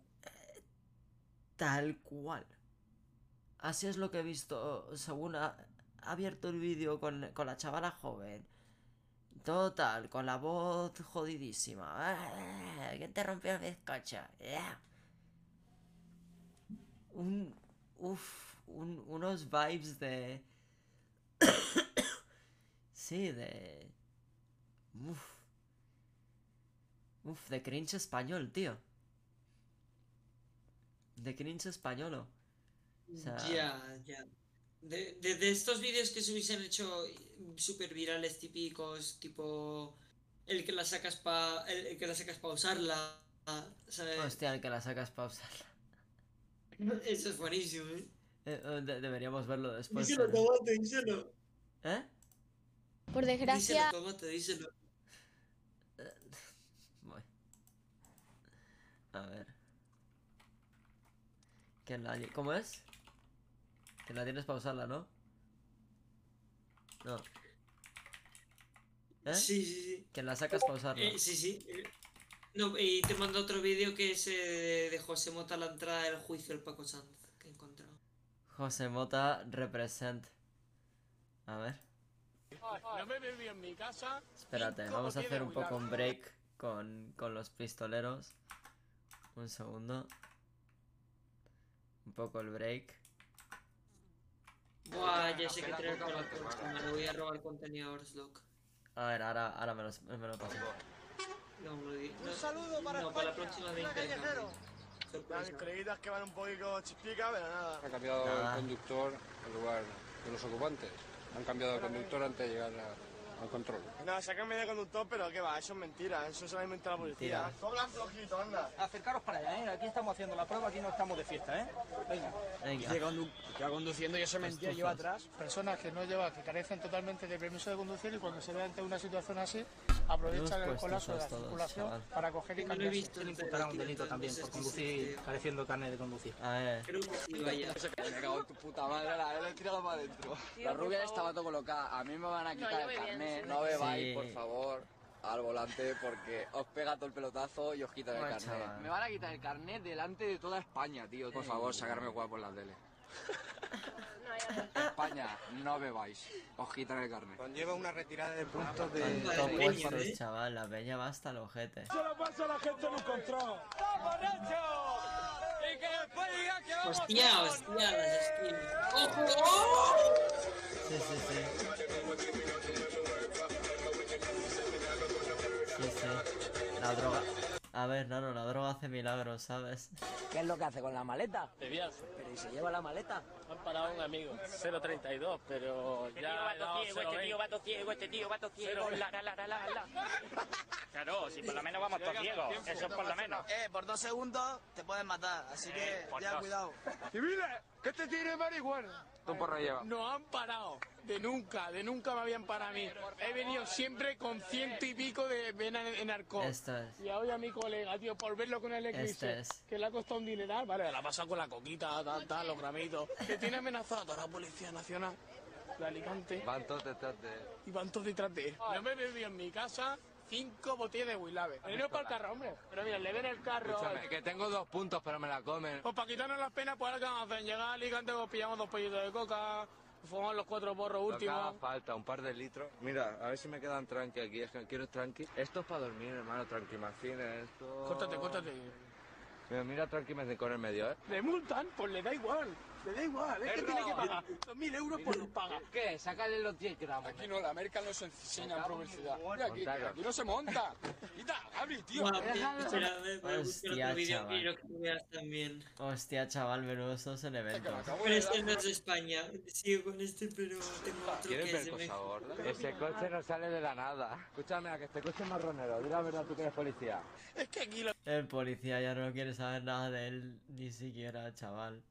tal cual. Así es lo que he visto según ha, abierto el vídeo con, con la chavala joven. Total, con la voz jodidísima. Ah, ¿Quién te rompió el bizcocho? Yeah. Un. Uf, un- unos vibes de. [COUGHS] sí, de. Uf. Uf, de cringe español, tío. De cringe españolo. O sea, Ya, ya. De, de, de estos vídeos que se hubiesen hecho súper virales típicos, tipo el que la sacas pa, el, el que la sacas para usarla, ¿sabes? Hostia, el que la sacas pausa. Eso es buenísimo, ¿eh? Eh, eh, de- deberíamos verlo después. Díselo, pero- tomate, díselo. ¿Eh? Por desgracia, Díselo, tomate, díselo. [LAUGHS] Voy. A ver. ¿Cómo es? Que la tienes pausarla, ¿no? No. ¿Eh? Sí, sí, sí. Que la sacas pausarla. Eh, sí, sí. No, y te mando otro vídeo que es eh, de José Mota a la entrada del juicio del Paco Sanz que he encontrado. José Mota represent. A ver. No me bebí en mi casa. Espérate, vamos a hacer un poco un break con, con los pistoleros. Un segundo. Un poco el break. Buah, ya sé que traer para la próxima. Le voy a robar contenido a Orslock. A ver, ahora, ahora me, lo, me lo paso. No, Un saludo para no, para la próxima de. Las creídas que van un poquito chispicas, pero nada. Ha cambiado Nada. el conductor en lugar de los ocupantes. Han cambiado de conductor antes de llegar a- al control. No, se ha cambiado de conductor, pero qué va, eso es mentira, eso se lo ha inventado la policía. Mentira. Doblan flojito, anda. Acercaros para allá, ¿eh? Aquí estamos haciendo la prueba, aquí no estamos de fiesta, ¿eh? Venga. Venga. Llega, condu- que va conduciendo y ese mentira lleva atrás. Personas que no llevan, que carecen totalmente de permiso de conducir y cuando se ve ante una situación así, aprovechan el colapso de la circulación chaval. para coger y No he cambiarse. visto. Se le imputará un delito también por conducir careciendo carne de conducir. A ver. Creo que sí, vaya. [LAUGHS] Me cago en tu puta madre, la he tirado para adentro. La rubia estaba todo colocada. A mí me van a quitar el carnet. No bebáis, Sí. por favor, al volante porque os pega todo el pelotazo y os quitan el carnet. chaval. Me van a quitar el carnet delante de toda España, tío. Por favor, sacarme guapo en la tele. [LAUGHS] España, no bebáis. Os quitan el carnet. Conlleva una retirada de puntos de... Tanto peña, puestos, ¿eh? chaval. La peña va hasta el ojete. Se lo pasa a la gente en un control. ¡Está borracho! Y que después diga que vamos Hostia, hostia, las skins. ¡Ojo! Sí, sí. Sí, La droga. A ver, Nano, la droga hace milagros, ¿sabes? ¿Qué es lo que hace con la maleta? De viaje. Pero ¿y se lleva la maleta? Han parado un amigo, 032, pero ya he dado 0,20. vato ciego, este tío, vato ciego, la, la, la, la, la. Claro, si por lo menos vamos todos ciegos, eso por lo menos. Eh, por dos segundos te pueden matar, así que por ya dos. cuidado. Civiles, que te tiene marihuana. ¿Tú porro lleva? No han parado, de nunca, de nunca me habían parado a mí. He venido siempre con ciento y pico de vena en, alcohol. Esto es. Y hoy a mi colega, tío, por verlo con el eclipse, Este es. que le ha costado un dineral, vale, la ha pasado con la coquita, tal, tal, los gramitos, que tiene amenazado a toda la Policía Nacional de Alicante Van todos detrás de él. y van todos detrás de él. Yo me bebí en mi casa cinco botellas de Willave. No para el carro, hombre. Pero mira, le ven el carro. Escúchame, que tengo dos puntos, pero me la comen. Pues para quitarnos las penas, pues ahora que vamos a hacer, llegar a Alicante, pues pillamos dos pollitos de coca, fumamos los cuatro porros últimos. falta, un par de litros. Mira, a ver si me quedan tranqui aquí. Es que quiero tranqui. Esto es para dormir, hermano, tranquimacines. Esto... Córtate, córtate. Mira, mira tranquimacines con el medio, ¿eh? Le multan, pues le da igual. Le da igual, es que tiene que pagar. Dos mil euros pues los paga. ¿Qué? Sácale los 10 gramos. Aquí no, la América no se enseña en publicidad. Mira aquí, no se monta. Quita, Gabri, tío. Hostia, chaval. también. Hostia, chaval, menudos esos eventos. Pero este no es de España. Sigo con este, pero tengo otro ¿Quieres ver cosa gorda? Ese coche no sale de la nada. Escúchame, a que este coche es marronero. Di la verdad, tú que eres policía. Es que aquí lo... El policía ya no quiere saber nada de él, ni siquiera, chaval.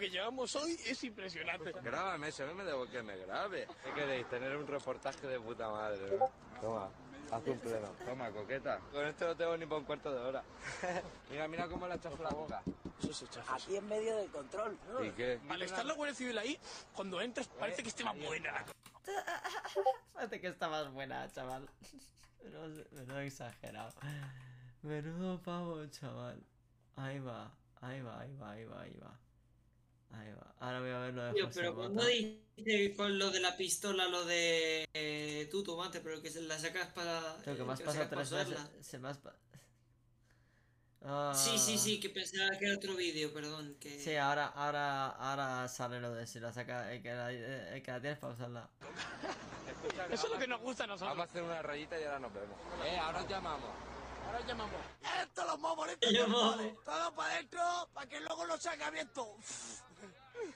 Que llevamos hoy es impresionante. Grábame, se me debo que me grabe. ¿Qué queréis? Tener un reportaje de puta madre, ¿no? Toma, haz un pleno. Toma, coqueta. Con esto no tengo ni para un cuarto de hora. mira, mira cómo le echas la boca. Eso se echa. Aquí en medio del control. ¿Y qué? Al estar la Guardia Civil ahí, cuando entras parece que esté más buena. Parece que está más buena, chaval. Menudo, menudo exagerado. Menudo pavo, chaval. Ahí va, ahí va, ahí va, ahí va, ahí va. Ahí va. Ahora voy a ver lo de Tío, José pero Mota. cuando dice con lo de la pistola, lo de eh, tú, tomate, pero que se la sacas para. Creo que me has que la pasado sacas tres veces. Se me has pa- Ah. Sí, sí, sí, que pensaba que era otro vídeo, perdón. Que... Sí, ahora, ahora, ahora sale lo de si la saca, el que la, el que la tienes para usarla. Eso es lo que nos gusta a nosotros. Vamos a hacer una rayita y ahora nos vemos. Eh, ahora os llamamos. Ahora llamamos. Esto los más bonitos. Llamamos. Todo para adentro, para que luego lo saque abierto.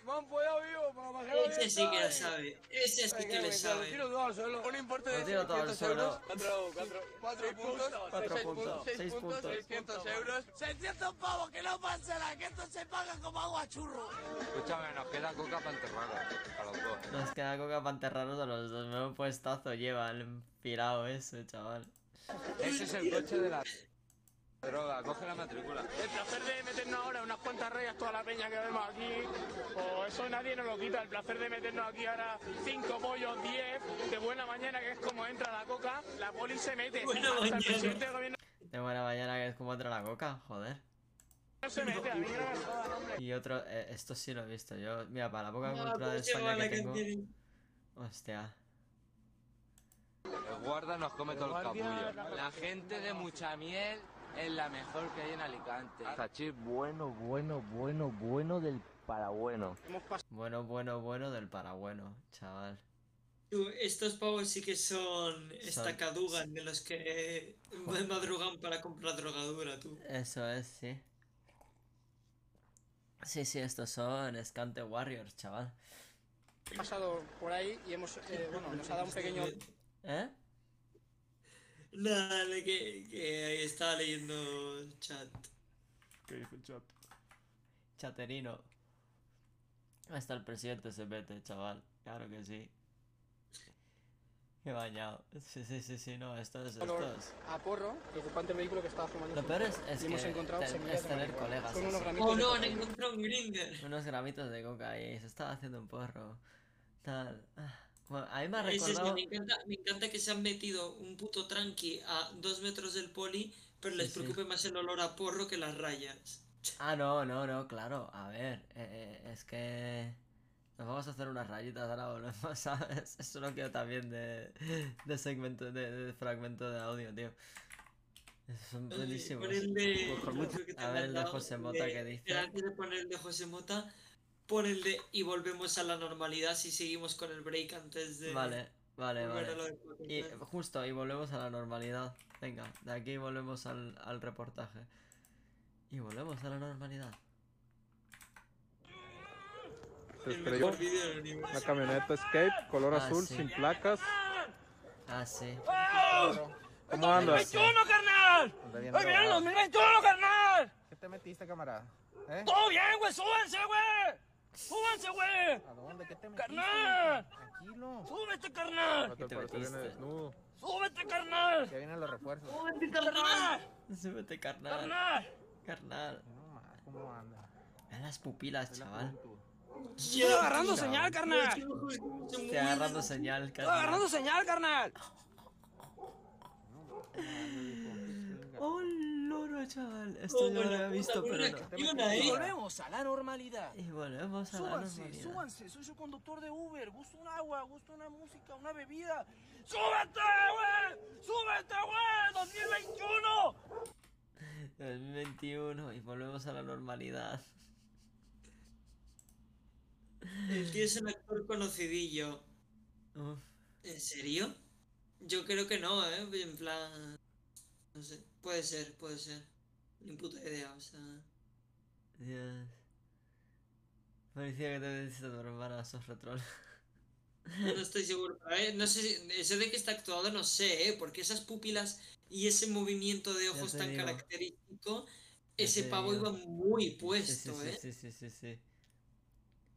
Me han follado vivo, para bajar Ese sí que lo sabe. Ese sí que le sabe. Tiro todo al suelo. Un importe de Lo tiro todo al 600 suelo. euros. Cuatro, cuatro, cuatro puntos. Cuatro seis puntos, seis seis puntos. 600 euros. 600 pavos, que no pasa nada, que esto se paga como agua churro. Escúchame, nos queda coca para enterrarnos. A los dos. Nos queda coca para enterrarnos a los dos. Menudo puestazo lleva el empirado ese, chaval. Ese es el coche de la droga. Coge la matrícula. El placer de meternos ahora unas cuantas rayas toda la peña que vemos aquí, o eso nadie nos lo quita. El placer de meternos aquí ahora cinco pollos, diez, de buena mañana, que es como entra la coca, la poli se mete. Buena Hasta el mañana. presidente del gobierno De buena mañana que es como entra la coca, joder. no se mete, a mí no me jodan, hombre. Y otro, eh, esto sí lo he visto yo. Mira, para la poca No, cultura de ¿cómo se llama España que tengo. Hostia. El guarda nos come todo el capullo. La gente de mucha miel es la mejor que hay en Alicante. Hachís bueno, bueno, bueno, bueno del para bueno. Bueno, bueno, bueno del parabueno, chaval. Estos pavos sí que son estacadugan de los que madrugan para comprar drogadura, tú. Eso es, sí. Sí, sí, estos son Scante Warriors, chaval. He pasado por ahí y hemos, eh, bueno, nos ha dado un pequeño... ¿Eh? Nada, que, que ahí estaba leyendo el chat. ¿Qué dice el chat? Chaterino. Ahí está el presidente se mete, chaval. Claro que sí. Qué bañado. Sí, sí, sí, sí, no, esto es, esto es. a porro y ocupante el vehículo que estaba fumando. Lo peor es, es y hemos que encontrado te- semillas es tener colegas. Son unos Oh no, han encontrado un grinder. Unos gramitos de coca y se estaba haciendo un porro. Tal. Ah, Bueno, a mí me ha es recordado. me, encanta, me encanta que se han metido un puto tranqui a dos metros del poli, pero les Sí, sí. preocupe más el olor a porro que las rayas. Ah, no, no, no, claro. A ver, eh, eh, es que. Nos vamos a hacer unas rayitas ahora volvemos, [LAUGHS] ¿sabes? Eso lo quiero también de, de segmento, de, de fragmento de audio, tío. Son buenísimos. El de. A ver el de José Mota que dice. Antes de poner el de José Mota, pon el de y volvemos a la normalidad si seguimos con el break antes de. Vale, vale, vale. Y justo, y volvemos a la normalidad. Venga, de aquí volvemos al, al reportaje. Y volvemos a la normalidad. El estrelló una camioneta Escape, color Ah, azul, sí. sin placas. Ah, sí. ¿Cómo andas? carnal! Anda bien ¡Ay, bien, drogado. 2021, carnal! ¿Qué te metiste, camarada? ¿Eh? ¡Todo bien, güey! ¡Súbanse, güey! ¡Súbanse, güey! ¿A dónde? ¿Qué te metiste? ¡Carnal! Tranquilo. ¡Súbete, carnal! No te metiste? desnudo. ¡Súbete, carnal! Ya vienen los refuerzos. ¡Súbete, carnal! Súbete, carnal. ¡Carnal! Carnal. No más, ¿cómo anda? Vean las pupilas, chaval. ¡Estoy agarrando señal, carnal! Estoy agarrando señal, ¡Estoy agarrando carnal. señal, carnal! ¡Oh, chaval! Esto yo lo había visto, pero no. Y volvemos a la normalidad. Y volvemos a la normalidad. súbanse, soy su conductor de Uber. Gusto un agua, gusto una música, una bebida. ¡Súbete, güey! ¡Súbete, güey! ¡2021! 2021 y volvemos a la normalidad. El tío es un actor conocidillo. Uf. ¿En serio? Yo creo que no, ¿eh? En plan... No sé. Puede ser, puede ser. Ni puta idea, o sea... Dios. Parecía que te decís a tu hermana, sos retrol. No estoy seguro. A ver, no sé, si- eso de que está actuado no sé, ¿eh? Porque esas pupilas y ese movimiento de ojos tan digo. característico, Ya ese pavo digo. iba muy Sí, sí, puesto, sí, ¿eh? sí, sí, sí, sí.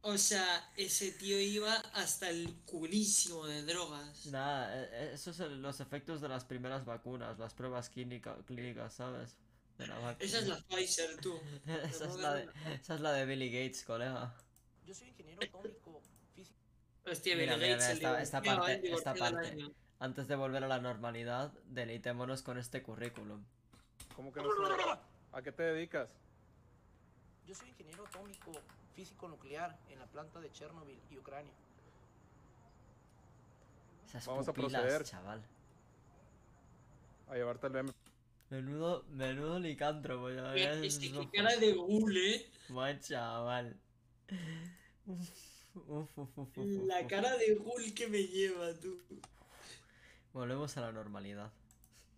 O sea, ese tío iba hasta el culísimo de drogas. Nada, eh, eh, esos son los efectos de las primeras vacunas, las pruebas clínica- clínicas, ¿sabes? De la vacuna. Esa es la Pfizer, tú. [LAUGHS] esa, es la de, esa es la de Billy Gates, colega. Yo soy ingeniero atómico, físico. Hostia, Mira, Bill mira, Gates, mira, esta, parte, esta parte. Antes de volver a la normalidad, deleitémonos con este currículum. ¿Cómo que no? ¿A qué te dedicas? Yo soy ingeniero atómico, físico nuclear en la planta de Chernobyl y Ucrania. Esas Vamos a pupilas, proceder. chaval. A llevarte el BM. Menudo, menudo licántropo, ya ves, cara de gule, ¿eh? Buen chaval. Uf, uf, uf, La uf. cara de gul que me lleva, tú. Volvemos a la normalidad.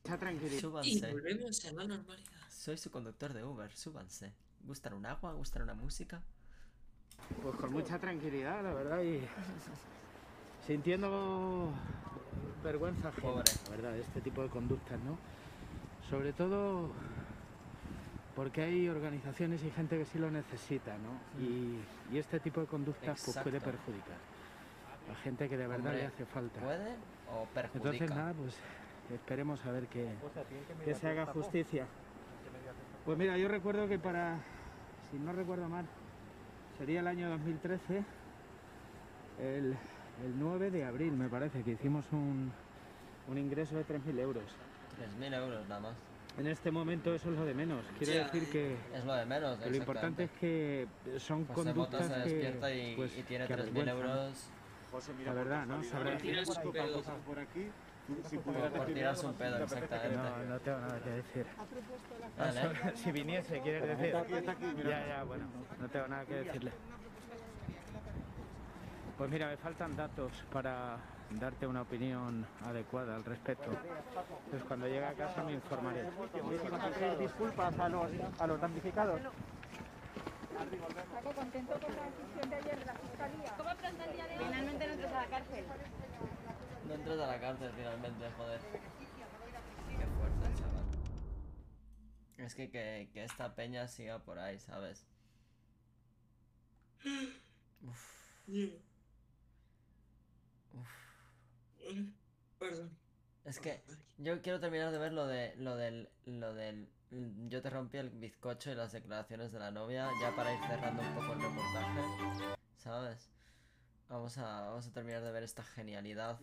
Y Súbanse. volvemos a la normalidad. Soy su conductor de Uber, súbanse. ¿Gustan un agua? ¿Gustan una música? Pues con mucha tranquilidad, la verdad, y sintiendo vergüenza ajena, la verdad, de este tipo de conductas, ¿no? Sobre todo porque hay organizaciones y gente que sí lo necesita, ¿no? Y, y este tipo de conductas pues, puede perjudicar a gente que de verdad Hombre, le hace falta. ¿Puede o perjudica? Entonces, nada, pues esperemos a ver que, que se haga justicia. Pues mira, yo recuerdo que para, si no recuerdo mal, sería el año 2013, el, el 9 de abril, me parece, que hicimos un, un ingreso de 3.000 euros. 3.000 euros nada más. En este momento eso es lo de menos. Quiero decir que, Es lo de menos, que lo importante es que son José Mota conductas se que, despierta y, pues, y tiene que 3.000 avergüenzan. euros. La verdad, ¿no? Pedos. cosa por aquí. Por, por tirarse un pedo, exactamente. No, no tengo nada que decir. Vale. [LAUGHS] Si viniese, quieres decir. Ya, ya, bueno, no tengo nada que decirle. Pues mira, me faltan datos para darte una opinión adecuada al respecto. Pues cuando llegue a casa me informaré. disculpas a los, a los damnificados? Contento con la decisión de ayer de la fiscalía. ¿Cómo afronta el día de hoy? Finalmente no entras a la cárcel. No a la cárcel finalmente, joder. Qué fuerte, chaval. Es que, que, que esta peña siga por ahí, ¿sabes? Uf. Perdón. Es que yo quiero terminar de ver lo de lo del lo del yo te rompí el bizcocho y las declaraciones de la novia ya para ir cerrando un poco el reportaje, ¿sabes? Vamos a vamos a terminar de ver esta genialidad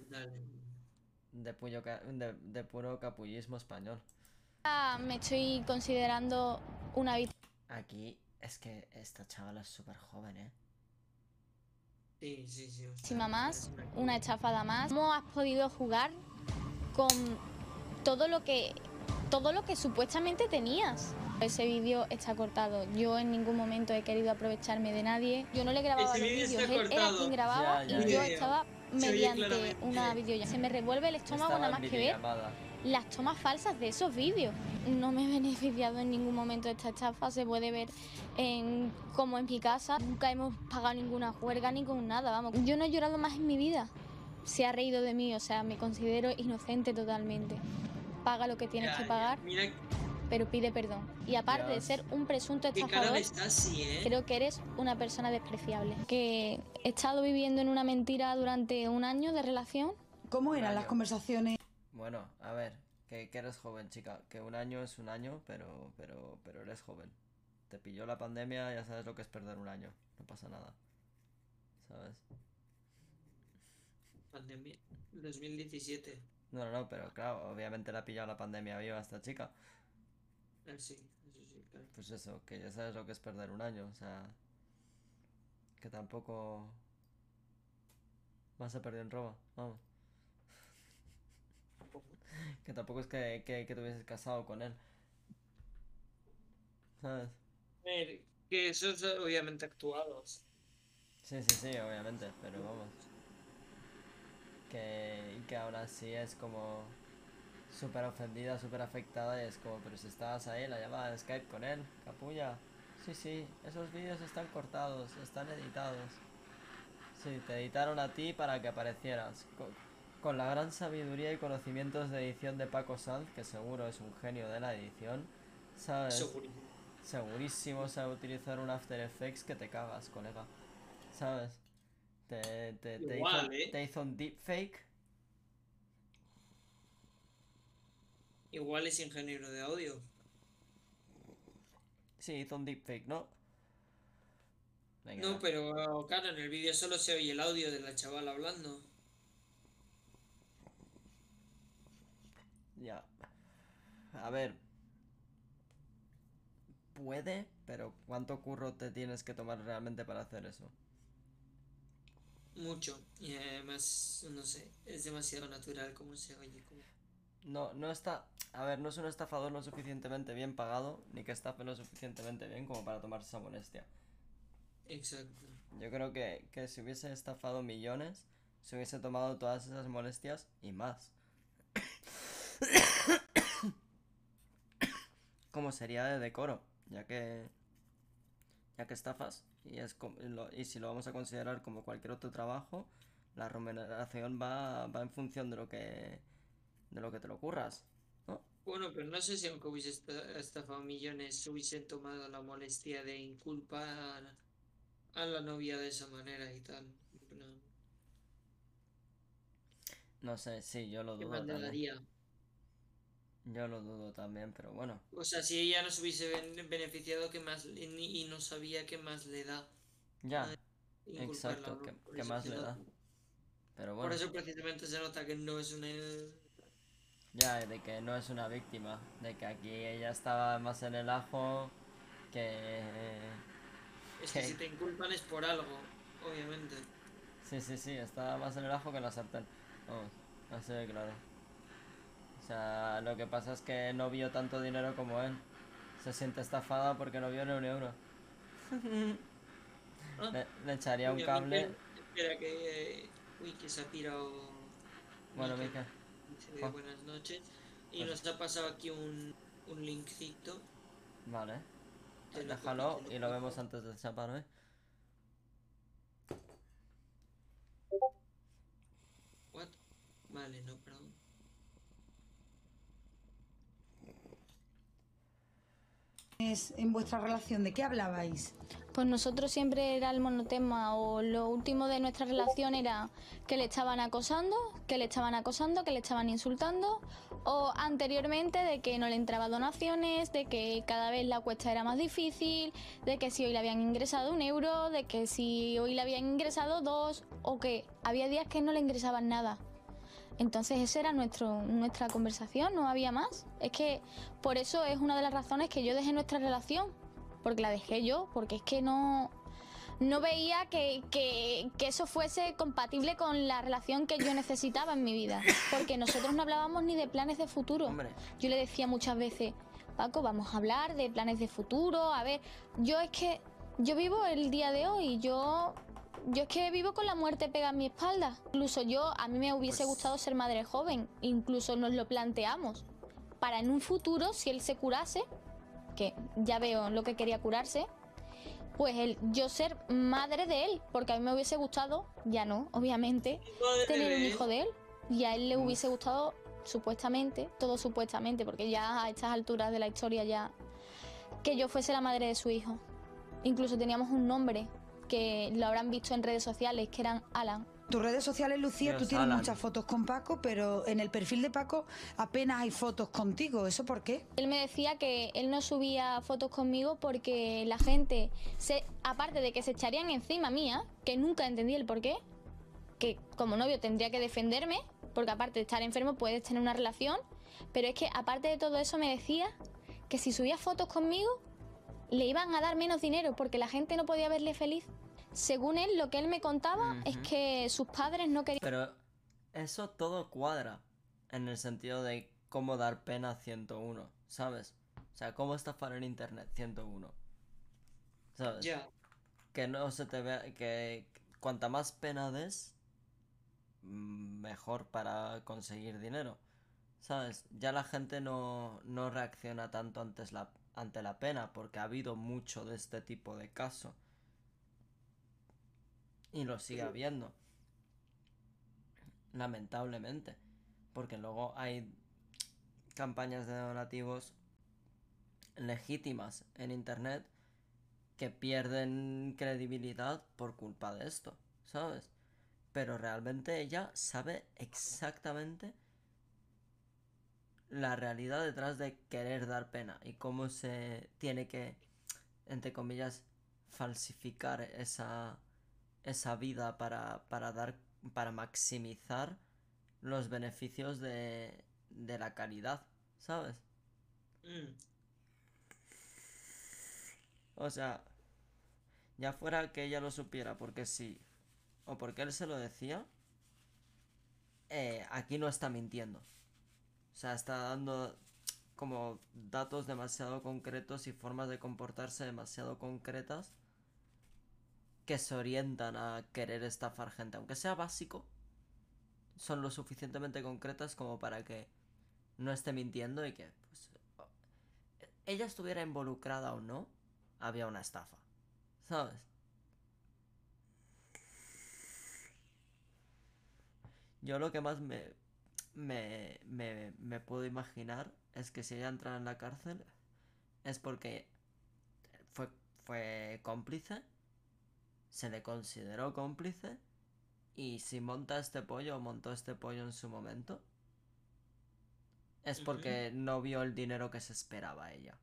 de, puyo de, de puro capullismo español. Ah, Me estoy considerando una. Aquí es que esta chavala es súper joven, ¿eh? Sí, sí, sí. o sea, más, una estafada más. ¿Cómo has podido jugar con todo lo que todo lo que supuestamente tenías? Ese vídeo está cortado. Yo en ningún momento he querido aprovecharme de nadie. Yo no le grababa Ese los vídeo vídeos, él era quien grababa Ya, ya, y yo ya. estaba mediante una videollamada. Se me revuelve el estómago Estaba nada más que ver las tomas falsas de esos vídeos. No me he beneficiado en ningún momento de esta estafa, se puede ver en como en mi casa. Nunca hemos pagado ninguna juerga ni con nada, vamos. Yo no he llorado más en mi vida. Se ha reído de mí, o sea, me considero inocente totalmente. Paga lo que tienes Ya, que ya. pagar, Mira pero pide perdón. Y aparte de ser un presunto estafador, ¿eh? creo que eres una persona despreciable. Que he estado viviendo en una mentira durante un año de relación. ¿Cómo eran las conversaciones? Bueno, a ver, que, que eres joven, chica. Que un año es un año, pero, pero, pero eres joven. Te pilló la pandemia, ya sabes lo que es perder un año. No pasa nada. ¿Sabes? Pandemia. 2017. No, no, no, pero claro, obviamente le ha pillado la pandemia viva a esta chica. Sí, eso sí, claro. Pues eso, que ya sabes lo que es perder un año, o sea. Que tampoco. Vas a perder en Roma, vamos. Que tampoco es que, que, que te hubieses casado con él. ¿Sabes? A ver, que eso es obviamente actuados. Sí, sí, sí, obviamente, pero vamos. Que, que aún así es como súper ofendida, súper afectada y es como, pero si estabas ahí, la llamada de Skype con él, capulla. Sí, sí, esos vídeos están cortados, están editados. Sí, te editaron a ti para que aparecieras. Con, con la gran sabiduría y conocimientos de edición de Paco Sanz, que seguro es un genio de la edición, ¿sabes? Segurísimo. Segurísimo sabe utilizar un After Effects que te cagas, colega. ¿Sabes? Te, te, te, Igual, hizo, ¿eh? te hizo un deepfake. Igual es ingeniero de audio. Sí, hizo un deepfake, ¿no? Venga, No, pero claro, en el vídeo solo se oye el audio de la chavala hablando. ya. A ver. Puede, pero ¿cuánto curro te tienes que tomar realmente para hacer eso? Mucho. Y además, no sé, es demasiado natural como se oye. como- No, no está. A ver, no es un estafador lo suficientemente bien pagado, ni que estafe lo suficientemente bien como para tomarse esa molestia. Exacto. Yo creo que, que si hubiese estafado millones, se hubiese tomado todas esas molestias y más. [COUGHS] Como sería de decoro, ya que ya que estafas y es y si lo vamos a considerar como cualquier otro trabajo, la remuneración va, va en función de lo que de lo que te lo curras, ¿no? Bueno, pero no sé si aunque hubiese esta- estafado millones, hubiesen tomado la molestia de inculpar a la novia de esa manera y tal. Plan, No sé, sí, yo lo ¿Qué dudo también. Yo lo dudo también, pero bueno. O sea, si ella no se hubiese ben- beneficiado, ¿qué más? Y no sabía qué más le da. Ya, exacto, ¿no? ¿qué, Por más le da? Pero Por bueno. eso precisamente se nota que no es una... Ya, de que no es una víctima, de que aquí ella estaba más en el ajo que... Es que que- si te inculpan es por algo, obviamente. Sí, sí, sí, estaba más en el ajo que en la sartén. Vamos, así de claro. O sea, lo que pasa es que no vio tanto dinero como él. Se siente estafada porque no vio ni un euro. [LAUGHS] Ah, le, le echaría un cable. Espera que. eh, uy, que se ha pirado. Bueno, Mikel. Dice de Juan. buenas noches. Y Pues- nos ha pasado aquí un, un linkcito. Vale. Te lo Déjalo te y lo vemos antes del chapar, ¿eh? What? Vale, no, perdón. Es en vuestra relación, ¿de qué hablabais? Pues nosotros siempre era el monotema o lo último de nuestra relación era que le estaban acosando, que le estaban acosando, que le estaban insultando o anteriormente de que no le entraba donaciones, de que cada vez la cuesta era más difícil, de que si hoy le habían ingresado un euro, de que si hoy le habían ingresado dos o que había días que no le ingresaban nada. Entonces esa era nuestro, nuestra conversación, no había más. Es que por eso es una de las razones que yo dejé nuestra relación, porque la dejé yo, porque es que no, no veía que, que- que eso fuese compatible con la relación que yo necesitaba en mi vida, porque nosotros no hablábamos ni de planes de futuro. Yo le decía muchas veces, Paco, vamos a hablar de planes de futuro, a ver, yo es que yo vivo el día de hoy, yo yo es que vivo con la muerte pega en mi espalda. Incluso yo, a mí me hubiese Pues gustado ser madre joven. Incluso nos lo planteamos. Para en un futuro, si él se curase, que ya veo lo que quería curarse, pues el, yo ser madre de él. Porque a mí me hubiese gustado, ya no, obviamente, tener un hijo de él. Y a él le hubiese gustado, supuestamente, todo supuestamente, porque ya a estas alturas de la historia ya, que yo fuese la madre de su hijo. Incluso teníamos un nombre que lo habrán visto en redes sociales, que eran Alan. Tus redes sociales, Lucía, Dios, tú tienes Alan. muchas fotos con Paco, pero en el perfil de Paco apenas hay fotos contigo. ¿Eso por qué? Él me decía que él no subía fotos conmigo porque la gente, se, aparte de que se echarían encima mía, que nunca entendí el por qué, que como novio tendría que defenderme, porque aparte de estar enfermo puedes tener una relación, pero es que aparte de todo eso me decía que si subía fotos conmigo le iban a dar menos dinero porque la gente no podía verle feliz. Según él, lo que él me contaba es que sus padres no querían... Pero eso todo cuadra en el sentido de cómo dar pena 101, ¿sabes? O sea, cómo estafar en internet 101. ¿Sabes? Ya. Que no se te vea, que cuanta más pena des, mejor para conseguir dinero. ¿Sabes? Ya la gente no, no reacciona tanto antes la, ante la pena porque ha habido mucho de este tipo de caso. Y lo sigue habiendo. Lamentablemente. Porque luego hay campañas de donativos legítimas en internet que pierden credibilidad por culpa de esto, ¿sabes? Pero realmente ella sabe exactamente la realidad detrás de querer dar pena y cómo se tiene que, entre comillas, falsificar esa, esa vida para, para dar, para maximizar los beneficios de, de la caridad, ¿sabes? Mm. O sea, ya fuera que ella lo supiera porque sí, o porque él se lo decía, eh, aquí no está mintiendo. O sea, está dando como datos demasiado concretos y formas de comportarse demasiado concretas que se orientan a querer estafar gente. Aunque sea básico, son lo suficientemente concretas como para que no esté mintiendo y que pues, ella estuviera involucrada o no, había una estafa. ¿Sabes? Yo lo que más me, me, me, me puedo imaginar es que si ella entra en la cárcel es porque fue, fue cómplice, se le consideró cómplice y si monta este pollo o montó este pollo en su momento es porque no vio el dinero que se esperaba ella.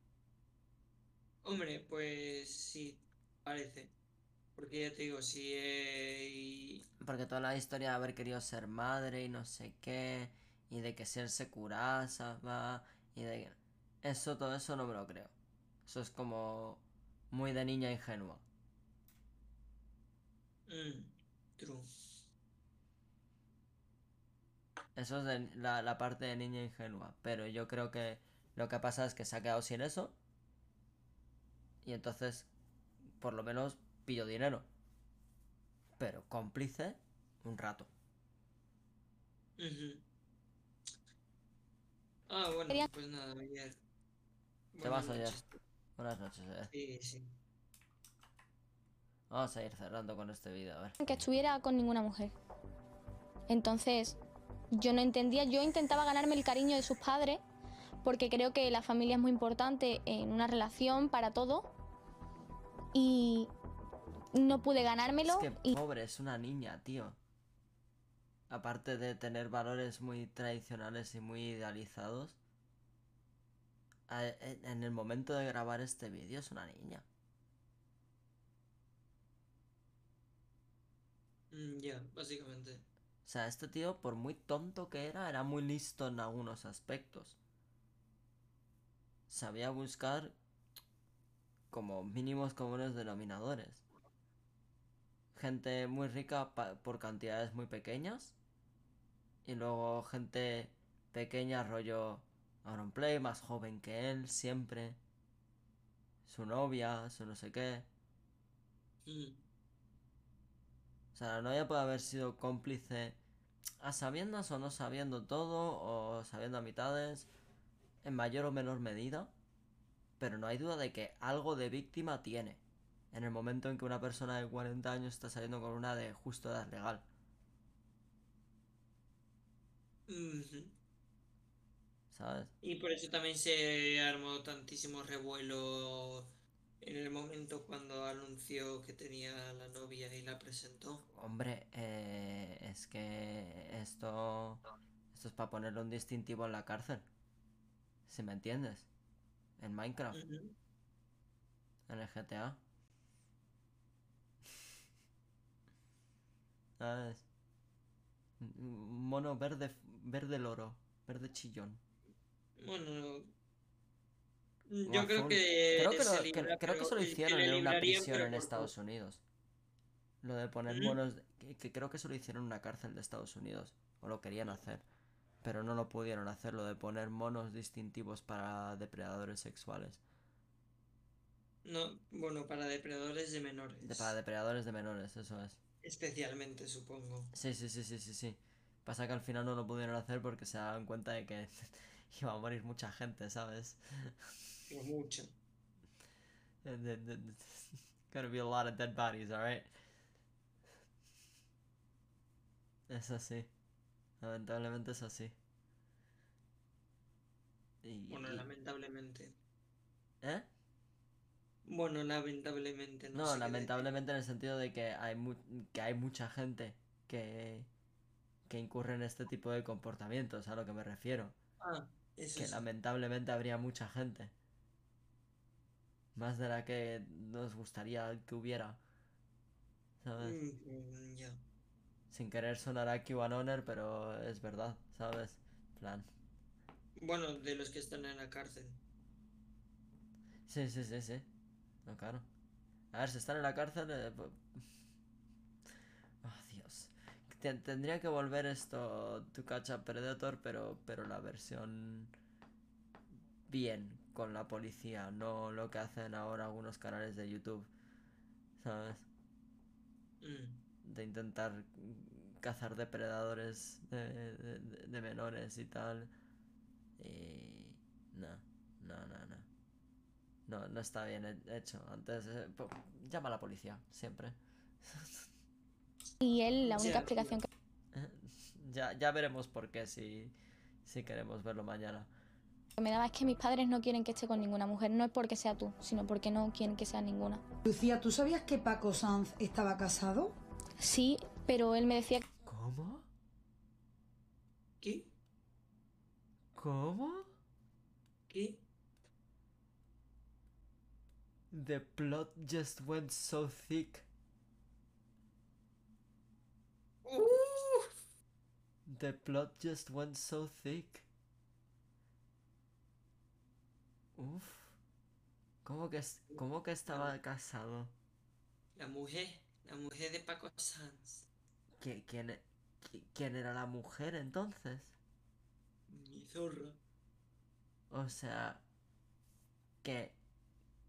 Hombre, pues sí, parece. Porque ya te digo, si eh, y- Porque toda la historia de haber querido ser madre y no sé qué, y de que si él se curasa, va, y de eso, todo eso no me lo creo. Eso es como muy de niña ingenua. Mm, true. Eso es de la, la parte de niña ingenua. Pero yo creo que lo que pasa es que se ha quedado sin eso. Y entonces, por lo menos, pillo dinero. Pero cómplice, un rato. Ah, bueno, pues nada, ayer. Te vas Buenas noches. Buenas noches, eh. Sí, sí. Vamos a ir cerrando con este vídeo, a ver. que estuviera con ninguna mujer. Entonces, yo no entendía, yo intentaba ganarme el cariño de sus padres, porque creo que la familia es muy importante en una relación para todo. Y no pude ganármelo. Es que y pobre, es una niña, tío. Aparte de tener valores muy tradicionales y muy idealizados, en el momento de grabar este vídeo es una niña. Mm, Ya, básicamente. O sea, este tío, por muy tonto que era, era muy listo en algunos aspectos. Sabía buscar como mínimos comunes denominadores. Gente muy rica por cantidades muy pequeñas. Y luego gente pequeña, rollo Auronplay, más joven que él, siempre. Su novia, su no sé qué. Mm, O sea, la novia puede haber sido cómplice a sabiendas o no sabiendo todo, o sabiendo a mitades, en mayor o menor medida, pero no hay duda de que algo de víctima tiene, en el momento en que una persona de 40 años está saliendo con una de justo edad legal. ¿Sabes? Y por eso también se armó tantísimo revuelo en el momento cuando anunció que tenía la novia y la presentó. Hombre, eh, es que esto, esto es para ponerle un distintivo en la cárcel. Si me entiendes. En Minecraft. En el GTA. ¿Sabes? Mono verde, verde loro, verde chillón. Bueno, O yo creo que Creo que, lo- que- creo que se lo hicieron en una prisión en Estados Unidos. Lo de poner ¿Mm? monos. Que, que creo que se lo hicieron en una cárcel de Estados Unidos. O lo querían hacer. Pero no lo pudieron hacer, lo de poner monos distintivos para depredadores sexuales. No, bueno, para depredadores de menores. De- para depredadores de menores, eso es. Especialmente, supongo. Sí, sí, sí, sí, sí, sí. Pasa que al final no lo pudieron hacer porque se daban cuenta de que [LAUGHS] iba a morir mucha gente, ¿sabes? Pero mucho. [LAUGHS] Gonna be a lot of dead bodies, alright? Es así. Lamentablemente es así. Y, Bueno, y- lamentablemente. ¿Eh? Bueno, lamentablemente, no, No, sé lamentablemente en el sentido de que hay mu- que hay mucha gente que que incurre en este tipo de comportamientos, a lo que me refiero. Ah, eso que lamentablemente habría mucha gente. Más de la que nos gustaría que hubiera. ¿Sabes? Mm, mm. Sin querer sonar a QAnoner, pero es verdad, ¿sabes? Plan. Bueno, de los que están en la cárcel. Sí, sí, sí, sí. No, claro. A ver, si están en la cárcel. eh, Oh, Dios. Te- Tendría que volver esto To Catch a Predator, pero, pero la versión bien con la policía, no lo que hacen ahora algunos canales de YouTube, ¿sabes? Mm, De intentar cazar depredadores de, de- de- de menores y tal. Y... No, no, no, no. No, no está bien he- hecho. Antes, eh, llama a la policía, siempre. Y él, la única explicación que [LAUGHS] Ya, ya veremos por qué si, si queremos verlo mañana. Me daba es que mis padres no quieren que esté con ninguna mujer. No es porque sea tú, sino porque no quieren que sea ninguna. Lucía, ¿tú sabías que Paco Sanz estaba casado? Sí, pero él me decía que ¿Cómo? ¿Qué? ¿Cómo? ¿Qué? The plot just went so thick. The plot just went so thick. Uf. ¿Cómo que, cómo que estaba casado? La mujer, la mujer de Paco Sanz. ¿Qui- ¿Quién, e- qui- ¿Quién era la mujer entonces? Mi zorra. O sea, que,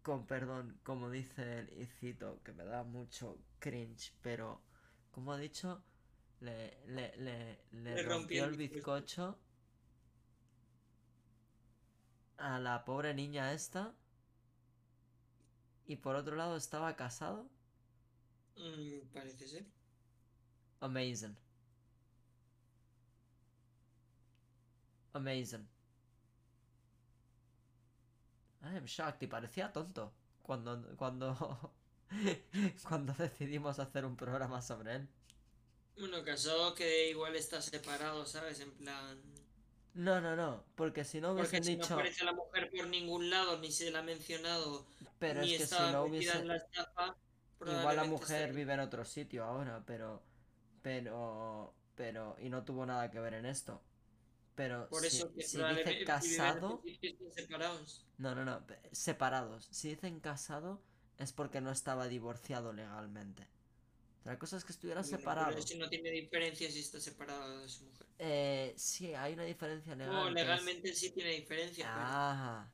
con perdón, como dice el y cito, que me da mucho cringe, pero, como ha dicho, le, le, le, le Le rompió el bizcocho a la pobre niña esta. Y por otro lado estaba casado. Mm, parece ser. Amazing. Amazing. I am shocked y parecía tonto cuando cuando [LAUGHS] cuando decidimos hacer un programa sobre él. Bueno, casado que igual está separado, ¿sabes? En plan... No, no, no, porque si no Porque hubiesen si no dicho, aparece la mujer por ningún lado, ni se la ha mencionado, pero ni es que si no hubiese en la estafa, igual la mujer vive en otro sitio ahora, pero pero pero y no tuvo nada que ver en esto. Pero Por si, que si dice casado, separados. No, no, no, separados. Si dicen casado es porque no estaba divorciado legalmente. Otra cosa es que estuvieran Bueno, separados. Pero si no tiene diferencia si está separado de su mujer. Eh, sí, hay una diferencia legal. No, que es- legalmente sí tiene diferencia, pero- Ah.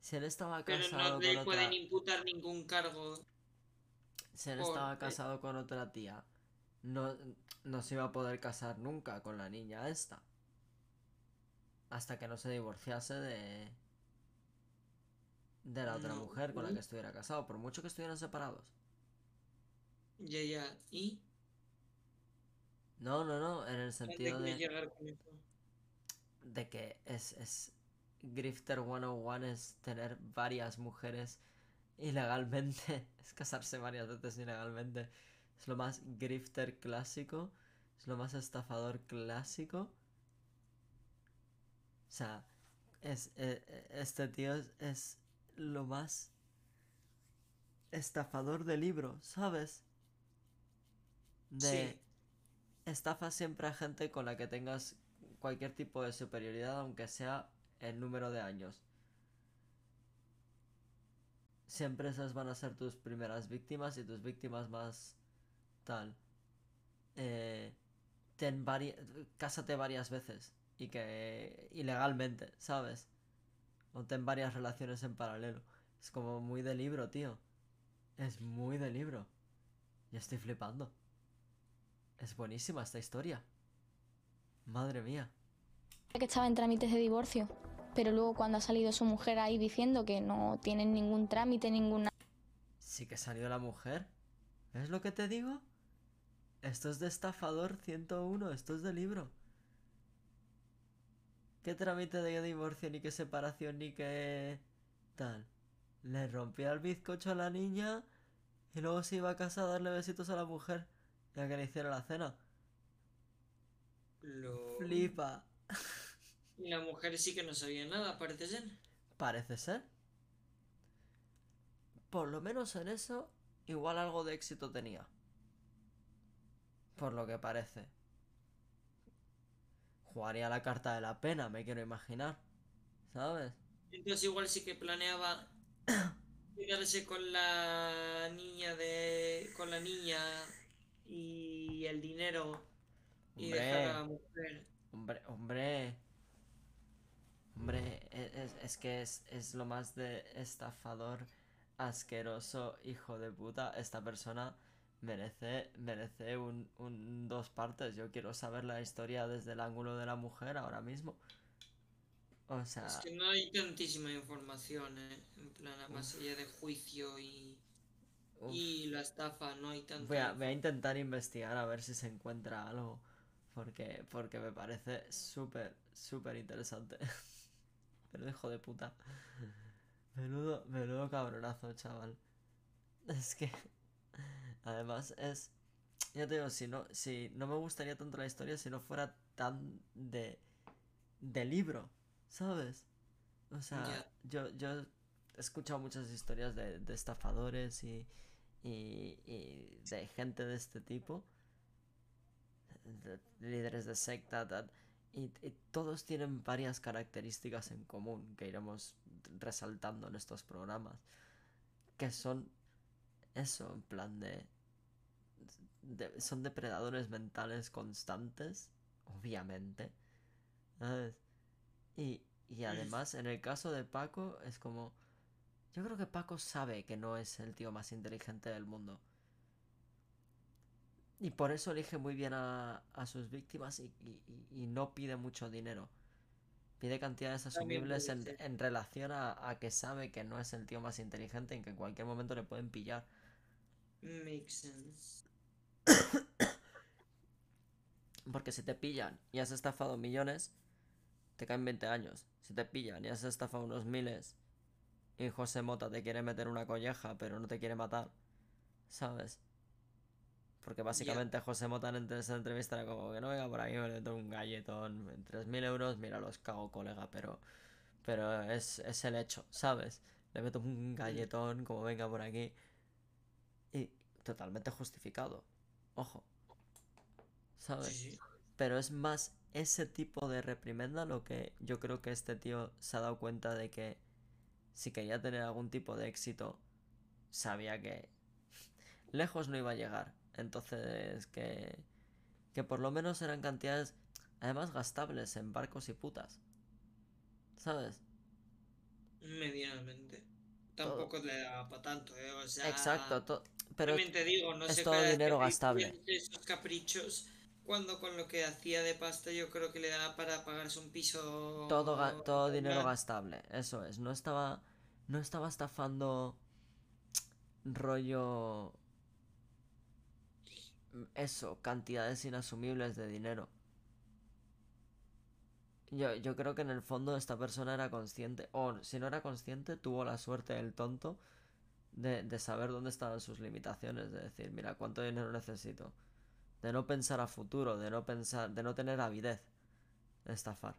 Si él estaba pero, casado no le con pueden otra... imputar ningún cargo. Si él por- estaba casado con otra tía, no, no se iba a poder casar nunca con la niña esta. Hasta que no se divorciase de... De la otra No. mujer con la que estuviera casado, por mucho que estuvieran separados. Ya, ya. ¿Y? No, no, no, en el ¿Dónde sentido de, llegar con eso? de que es, es Grifter 101 es tener varias mujeres ilegalmente, [LAUGHS] es casarse varias veces ilegalmente. Es lo más grifter clásico, es lo más estafador clásico. O sea, es, eh, eh, este tío es, es lo más estafador de libro, ¿sabes? De estafa siempre a gente con la que tengas cualquier tipo de superioridad, aunque sea el número de años. Siempre esas van a ser tus primeras víctimas y tus víctimas más tal. Eh, ten cásate varias veces y que ilegalmente, ¿sabes? O ten varias relaciones en paralelo. Es como muy de libro, tío. Es muy de libro. Yo estoy flipando. Es buenísima esta historia. Madre mía. que estaba en trámites de divorcio, pero luego cuando ha salido su mujer ahí diciendo que no tienen ningún trámite, ninguna... Sí que salió la mujer. ¿Ves lo que te digo? Esto es de estafador 101, esto es de libro. ¿Qué trámite de divorcio, ni qué separación, ni qué... tal? Le rompía el bizcocho a la niña y luego se iba a casa a darle besitos a la mujer y a que le hiciera la cena. Lo... Flipa. Y la mujer sí que no sabía nada, parece ser. Parece ser. Por lo menos en eso, igual algo de éxito tenía. Por lo que parece. Jugaría la carta de la pena, me quiero imaginar. ¿Sabes? Entonces igual sí que planeaba [COUGHS] quedarse con la niña de. con la niña y el dinero y Hombre. dejar a la mujer. Hombre, hombre. Hombre, e- es, es que es, es lo más de estafador, asqueroso, hijo de puta. Esta persona merece, merece un, un dos partes. Yo quiero saber la historia desde el ángulo de la mujer ahora mismo. O sea, Es que no hay tantísima información, ¿eh? En plan, más allá de juicio y. Uf. y la estafa, no hay tanta. voy a, voy a intentar investigar a ver si se encuentra algo. Porque, porque me parece súper, súper interesante. [LAUGHS] Pero hijo de puta. Menudo, menudo cabronazo, chaval. Es que. Además es. Ya te digo, si no, si no me gustaría tanto la historia si no fuera tan de. de libro, ¿sabes? O sea, yo, yo he escuchado muchas historias de, de estafadores y, y, y de gente de este tipo. de líderes de secta, y, y todos tienen varias características en común que iremos resaltando en estos programas. Que son eso, en plan de. de- son depredadores mentales constantes, obviamente. ¿sabes? Y, y además, en el caso de Paco, es como... Yo creo que Paco sabe que no es el tío más inteligente del mundo. Y por eso elige muy bien a, a sus víctimas y, y- y- y no pide mucho dinero. Pide cantidades asumibles en relación a, a que sabe que no es el tío más inteligente y que en cualquier momento le pueden pillar. Makes sense. [COUGHS] Porque si te pillan y has estafado millones, te caen 20 años. Si te pillan y has estafado unos miles y José Mota te quiere meter una colleja pero no te quiere matar, ¿sabes? Porque básicamente José Mota en esa entrevista era como que no venga por aquí, me meto un galletón en 3.000 euros, mira, los cago, colega, pero, pero es, es el hecho, ¿sabes? Le meto un galletón como venga por aquí y totalmente justificado, ojo. ¿sabes? Pero es más ese tipo de reprimenda lo que yo creo que este tío se ha dado cuenta de que si quería tener algún tipo de éxito, sabía que lejos no iba a llegar. Entonces, que, que por lo menos eran cantidades, además gastables en barcos y putas. ¿Sabes? Medianamente. Tampoco le daba para tanto, ¿eh? O sea, Exacto, to- pero te digo, no es sé todo dinero gastable. Esos caprichos, cuando con lo que hacía de pasta yo creo que le daba para pagarse un piso. Todo, ga- todo dinero gastable, eso es. No estaba, no estaba estafando rollo... Eso, cantidades inasumibles de dinero. Yo, yo creo que en el fondo esta persona era consciente, o si no era consciente, tuvo la suerte el tonto de, de saber dónde estaban sus limitaciones, de decir, mira, cuánto dinero necesito. De no pensar a futuro, de no pensar, de no tener avidez de estafar.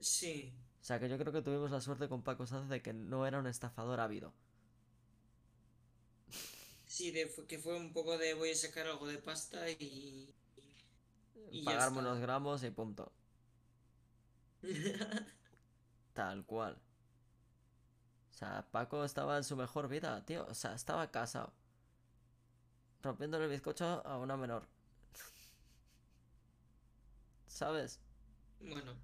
Sí. O sea que yo creo que tuvimos la suerte con Paco Sanz de que no era un estafador ávido. Sí, de, que fue un poco de voy a sacar algo de pasta y. y Pagarme unos gramos y punto. [LAUGHS] Tal cual. O sea, Paco estaba en su mejor vida, tío. O sea, estaba casado. Rompiéndole el bizcocho a una menor. ¿Sabes? Bueno,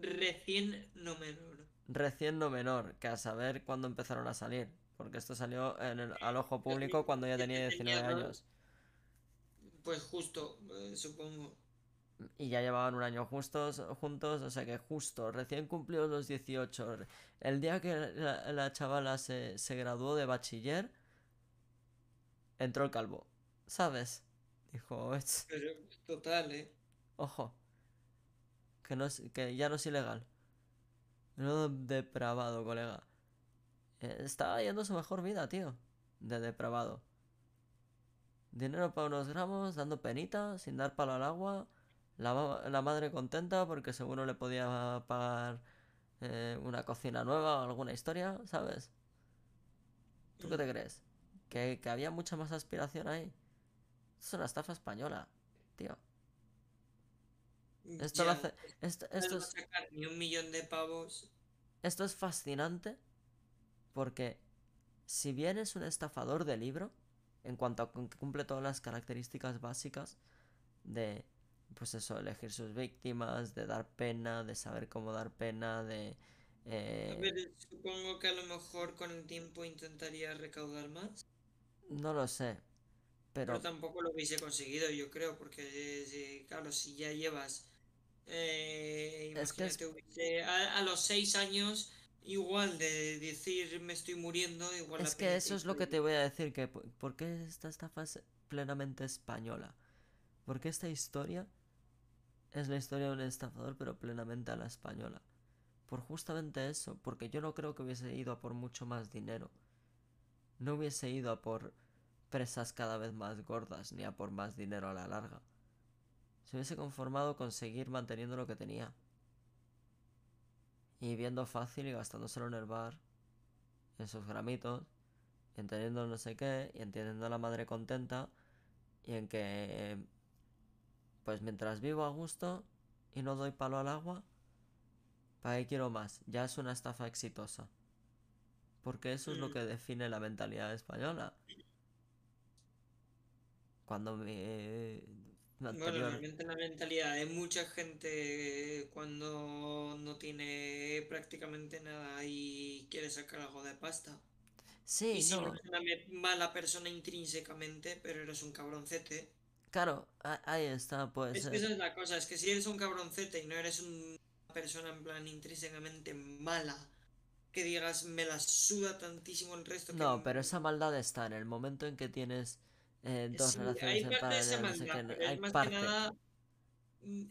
recién no menor. Recién no menor, que a saber cuándo empezaron a salir. Porque esto salió en el- al ojo público cuando ya tenía 19 Tenía, ¿no? años. Pues justo, eh, supongo. Y ya llevaban un año justos, juntos, o sea que justo, recién cumplió los 18. El día que la, la chavala se, se graduó de bachiller, entró el calvo. ¿Sabes? Dijo, "Ech, Pero total, ¿eh? Ojo, que, no es, que ya no es ilegal. No depravado, colega. Eh, Estaba yendo su mejor vida, tío. De depravado. Dinero para unos gramos, dando penita, sin dar palo al agua. La, ma- la madre contenta porque seguro le podía pagar eh, una cocina nueva o alguna historia, ¿sabes? ¿Tú qué te crees? ¿Que, que había mucha más aspiración ahí? Es una estafa española, tío. Esto lo Ya, hace. Esto, esto es, sacar ni un millón de pavos. esto es fascinante porque si bien es un estafador de libro, en cuanto a que cumple todas las características básicas de, pues eso, elegir sus víctimas, de dar pena, de saber cómo dar pena, de... A eh, ver, supongo que a lo mejor con el tiempo intentaría recaudar más. no lo sé, Pero, pero tampoco lo hubiese conseguido, yo creo, porque eh, si- claro, si ya llevas, eh, Es que es- imagínate, hubiese- a, a los seis años, igual de decir me estoy muriendo, igual es que eso es lo que te voy a decir, que po- ¿por qué esta estafa es plenamente española? Porque esta historia es la historia de un estafador, pero plenamente a la española. Por justamente eso, porque yo no creo que hubiese ido a por mucho más dinero. No hubiese ido a por presas cada vez más gordas, ni a por más dinero a la larga. Se hubiese conformado con seguir manteniendo lo que tenía. Y viendo fácil y gastándoselo en el bar, en sus gramitos, y en teniendo no sé qué, y en teniendo a la madre contenta, y en que, pues mientras vivo a gusto y no doy palo al agua, ¿para qué quiero más? Ya es una estafa exitosa. Porque eso es lo Mm. que define la mentalidad española. cuando me... Bueno, realmente la mentalidad de mucha gente cuando no tiene prácticamente nada y quiere sacar algo de pasta. Sí, y si no. no eres una mala persona intrínsecamente, pero eres un cabroncete. Claro, ahí está, puede Es que esa es la cosa, es que si eres un cabroncete y no eres una persona en plan intrínsecamente mala, que digas me la suda tantísimo el resto que No, pero esa maldad está en el momento en que tienes eh, dos Sí, relaciones hay parte de paralelo, no sé hay es más parte. que nada. mm,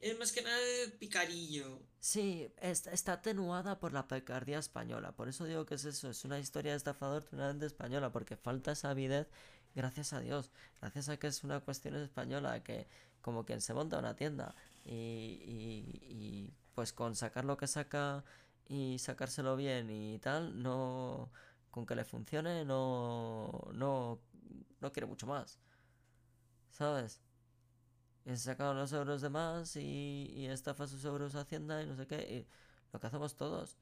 Es más que nada de picarillo. Sí, está, está atenuada por la picardía española. Por eso digo que es eso, es una historia de estafador totalmente española, porque falta esa avidez, gracias a Dios, gracias a que es una cuestión española, que como quien se monta una tienda y, y, y, pues con sacar lo que saca y sacárselo bien y tal, no, con que le funcione, no, no, no quiere mucho más. ¿Sabes? Y se saca los euros de más y, y estafa sus euros a Hacienda y no sé qué. Y lo que hacemos todos.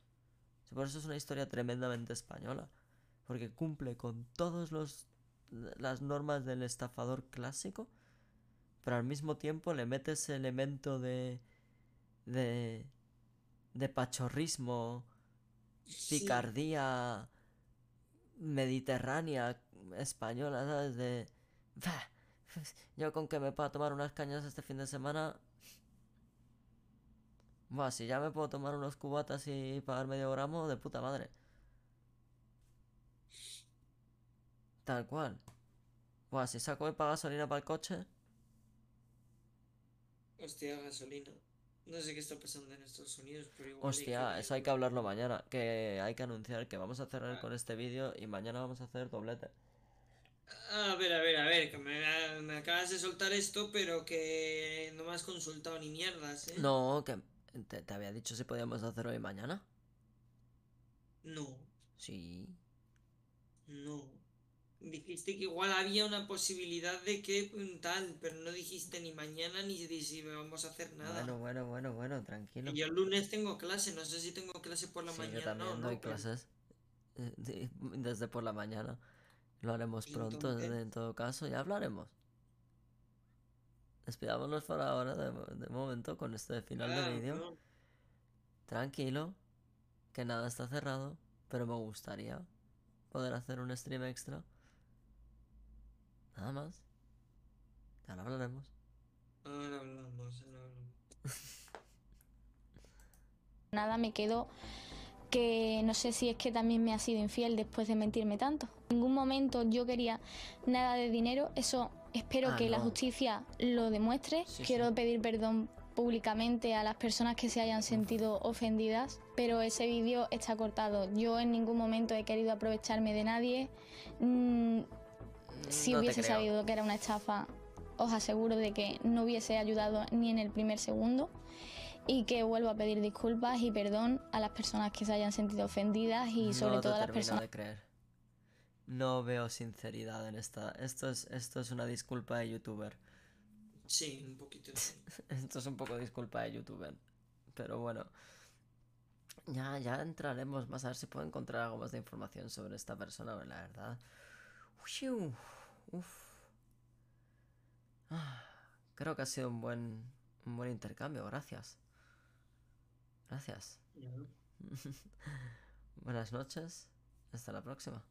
Por eso es una historia tremendamente española. Porque cumple con todas las normas del estafador clásico. Pero al mismo tiempo le mete ese elemento de. de. de pachorrismo. Sí. Picardía. Mediterránea. española, ¿sabes? De. "Bah, yo con que me pueda tomar unas cañas este fin de semana. Buah, si ya me puedo tomar unos cubatas y pagar medio gramo, de puta madre. Tal cual. Buah, si saco pago gasolina para el coche. Hostia, gasolina. No sé qué está pasando en Estados Unidos, pero igual. Hostia, que- eso hay que hablarlo mañana. Que hay que anunciar que vamos a cerrar con este vídeo y mañana vamos a hacer doblete. A ver, a ver, a ver, que me, me acabas de soltar esto, pero que no me has consultado ni mierdas, ¿eh? No, que te, te había dicho si podíamos hacer hoy mañana. No, Sí. no. Dijiste que igual había una posibilidad de que mm, tal, pero no dijiste ni mañana ni si vamos a hacer nada. Bueno, bueno, bueno, bueno, tranquilo. Y yo el lunes tengo clase, no sé si tengo clase por la Sí, mañana yo también o no, doy pero- clases eh, de- [LAUGHS] desde por la mañana. Lo haremos pronto, Entonces- en todo caso, ya hablaremos. Despidámonos por ahora, de, mo- de momento, con este final Ah, de vídeo. no. Tranquilo, que nada está cerrado, pero me gustaría poder hacer un stream extra. Nada más. Ahora hablaremos. Ahora hablamos, ahora hablamos. Nada, me quedo que no sé si es que también me ha sido infiel después de mentirme tanto. En ningún momento yo quería nada de dinero, eso espero Ah, que la no. justicia lo demuestre. Sí, Quiero sí. pedir perdón públicamente a las personas que se hayan sentido ofendidas, pero ese vídeo está cortado. Yo en ningún momento he querido aprovecharme de nadie. Mm, si No hubiese sabido que era una estafa, os aseguro de que no hubiese ayudado ni en el primer segundo y que vuelvo a pedir disculpas y perdón a las personas que se hayan sentido ofendidas y sobre no todo a las personas de creer. No veo sinceridad en esta. Esto es, esto es una disculpa de youtuber. Sí, un poquito. [LAUGHS] Esto es un poco disculpa de youtuber. Pero bueno. Ya, ya entraremos más a ver si puedo encontrar algo más de información sobre esta persona, la verdad. Uf. Ah, creo que ha sido un buen, un buen intercambio, gracias. Gracias. [LAUGHS] Buenas noches. Hasta la próxima.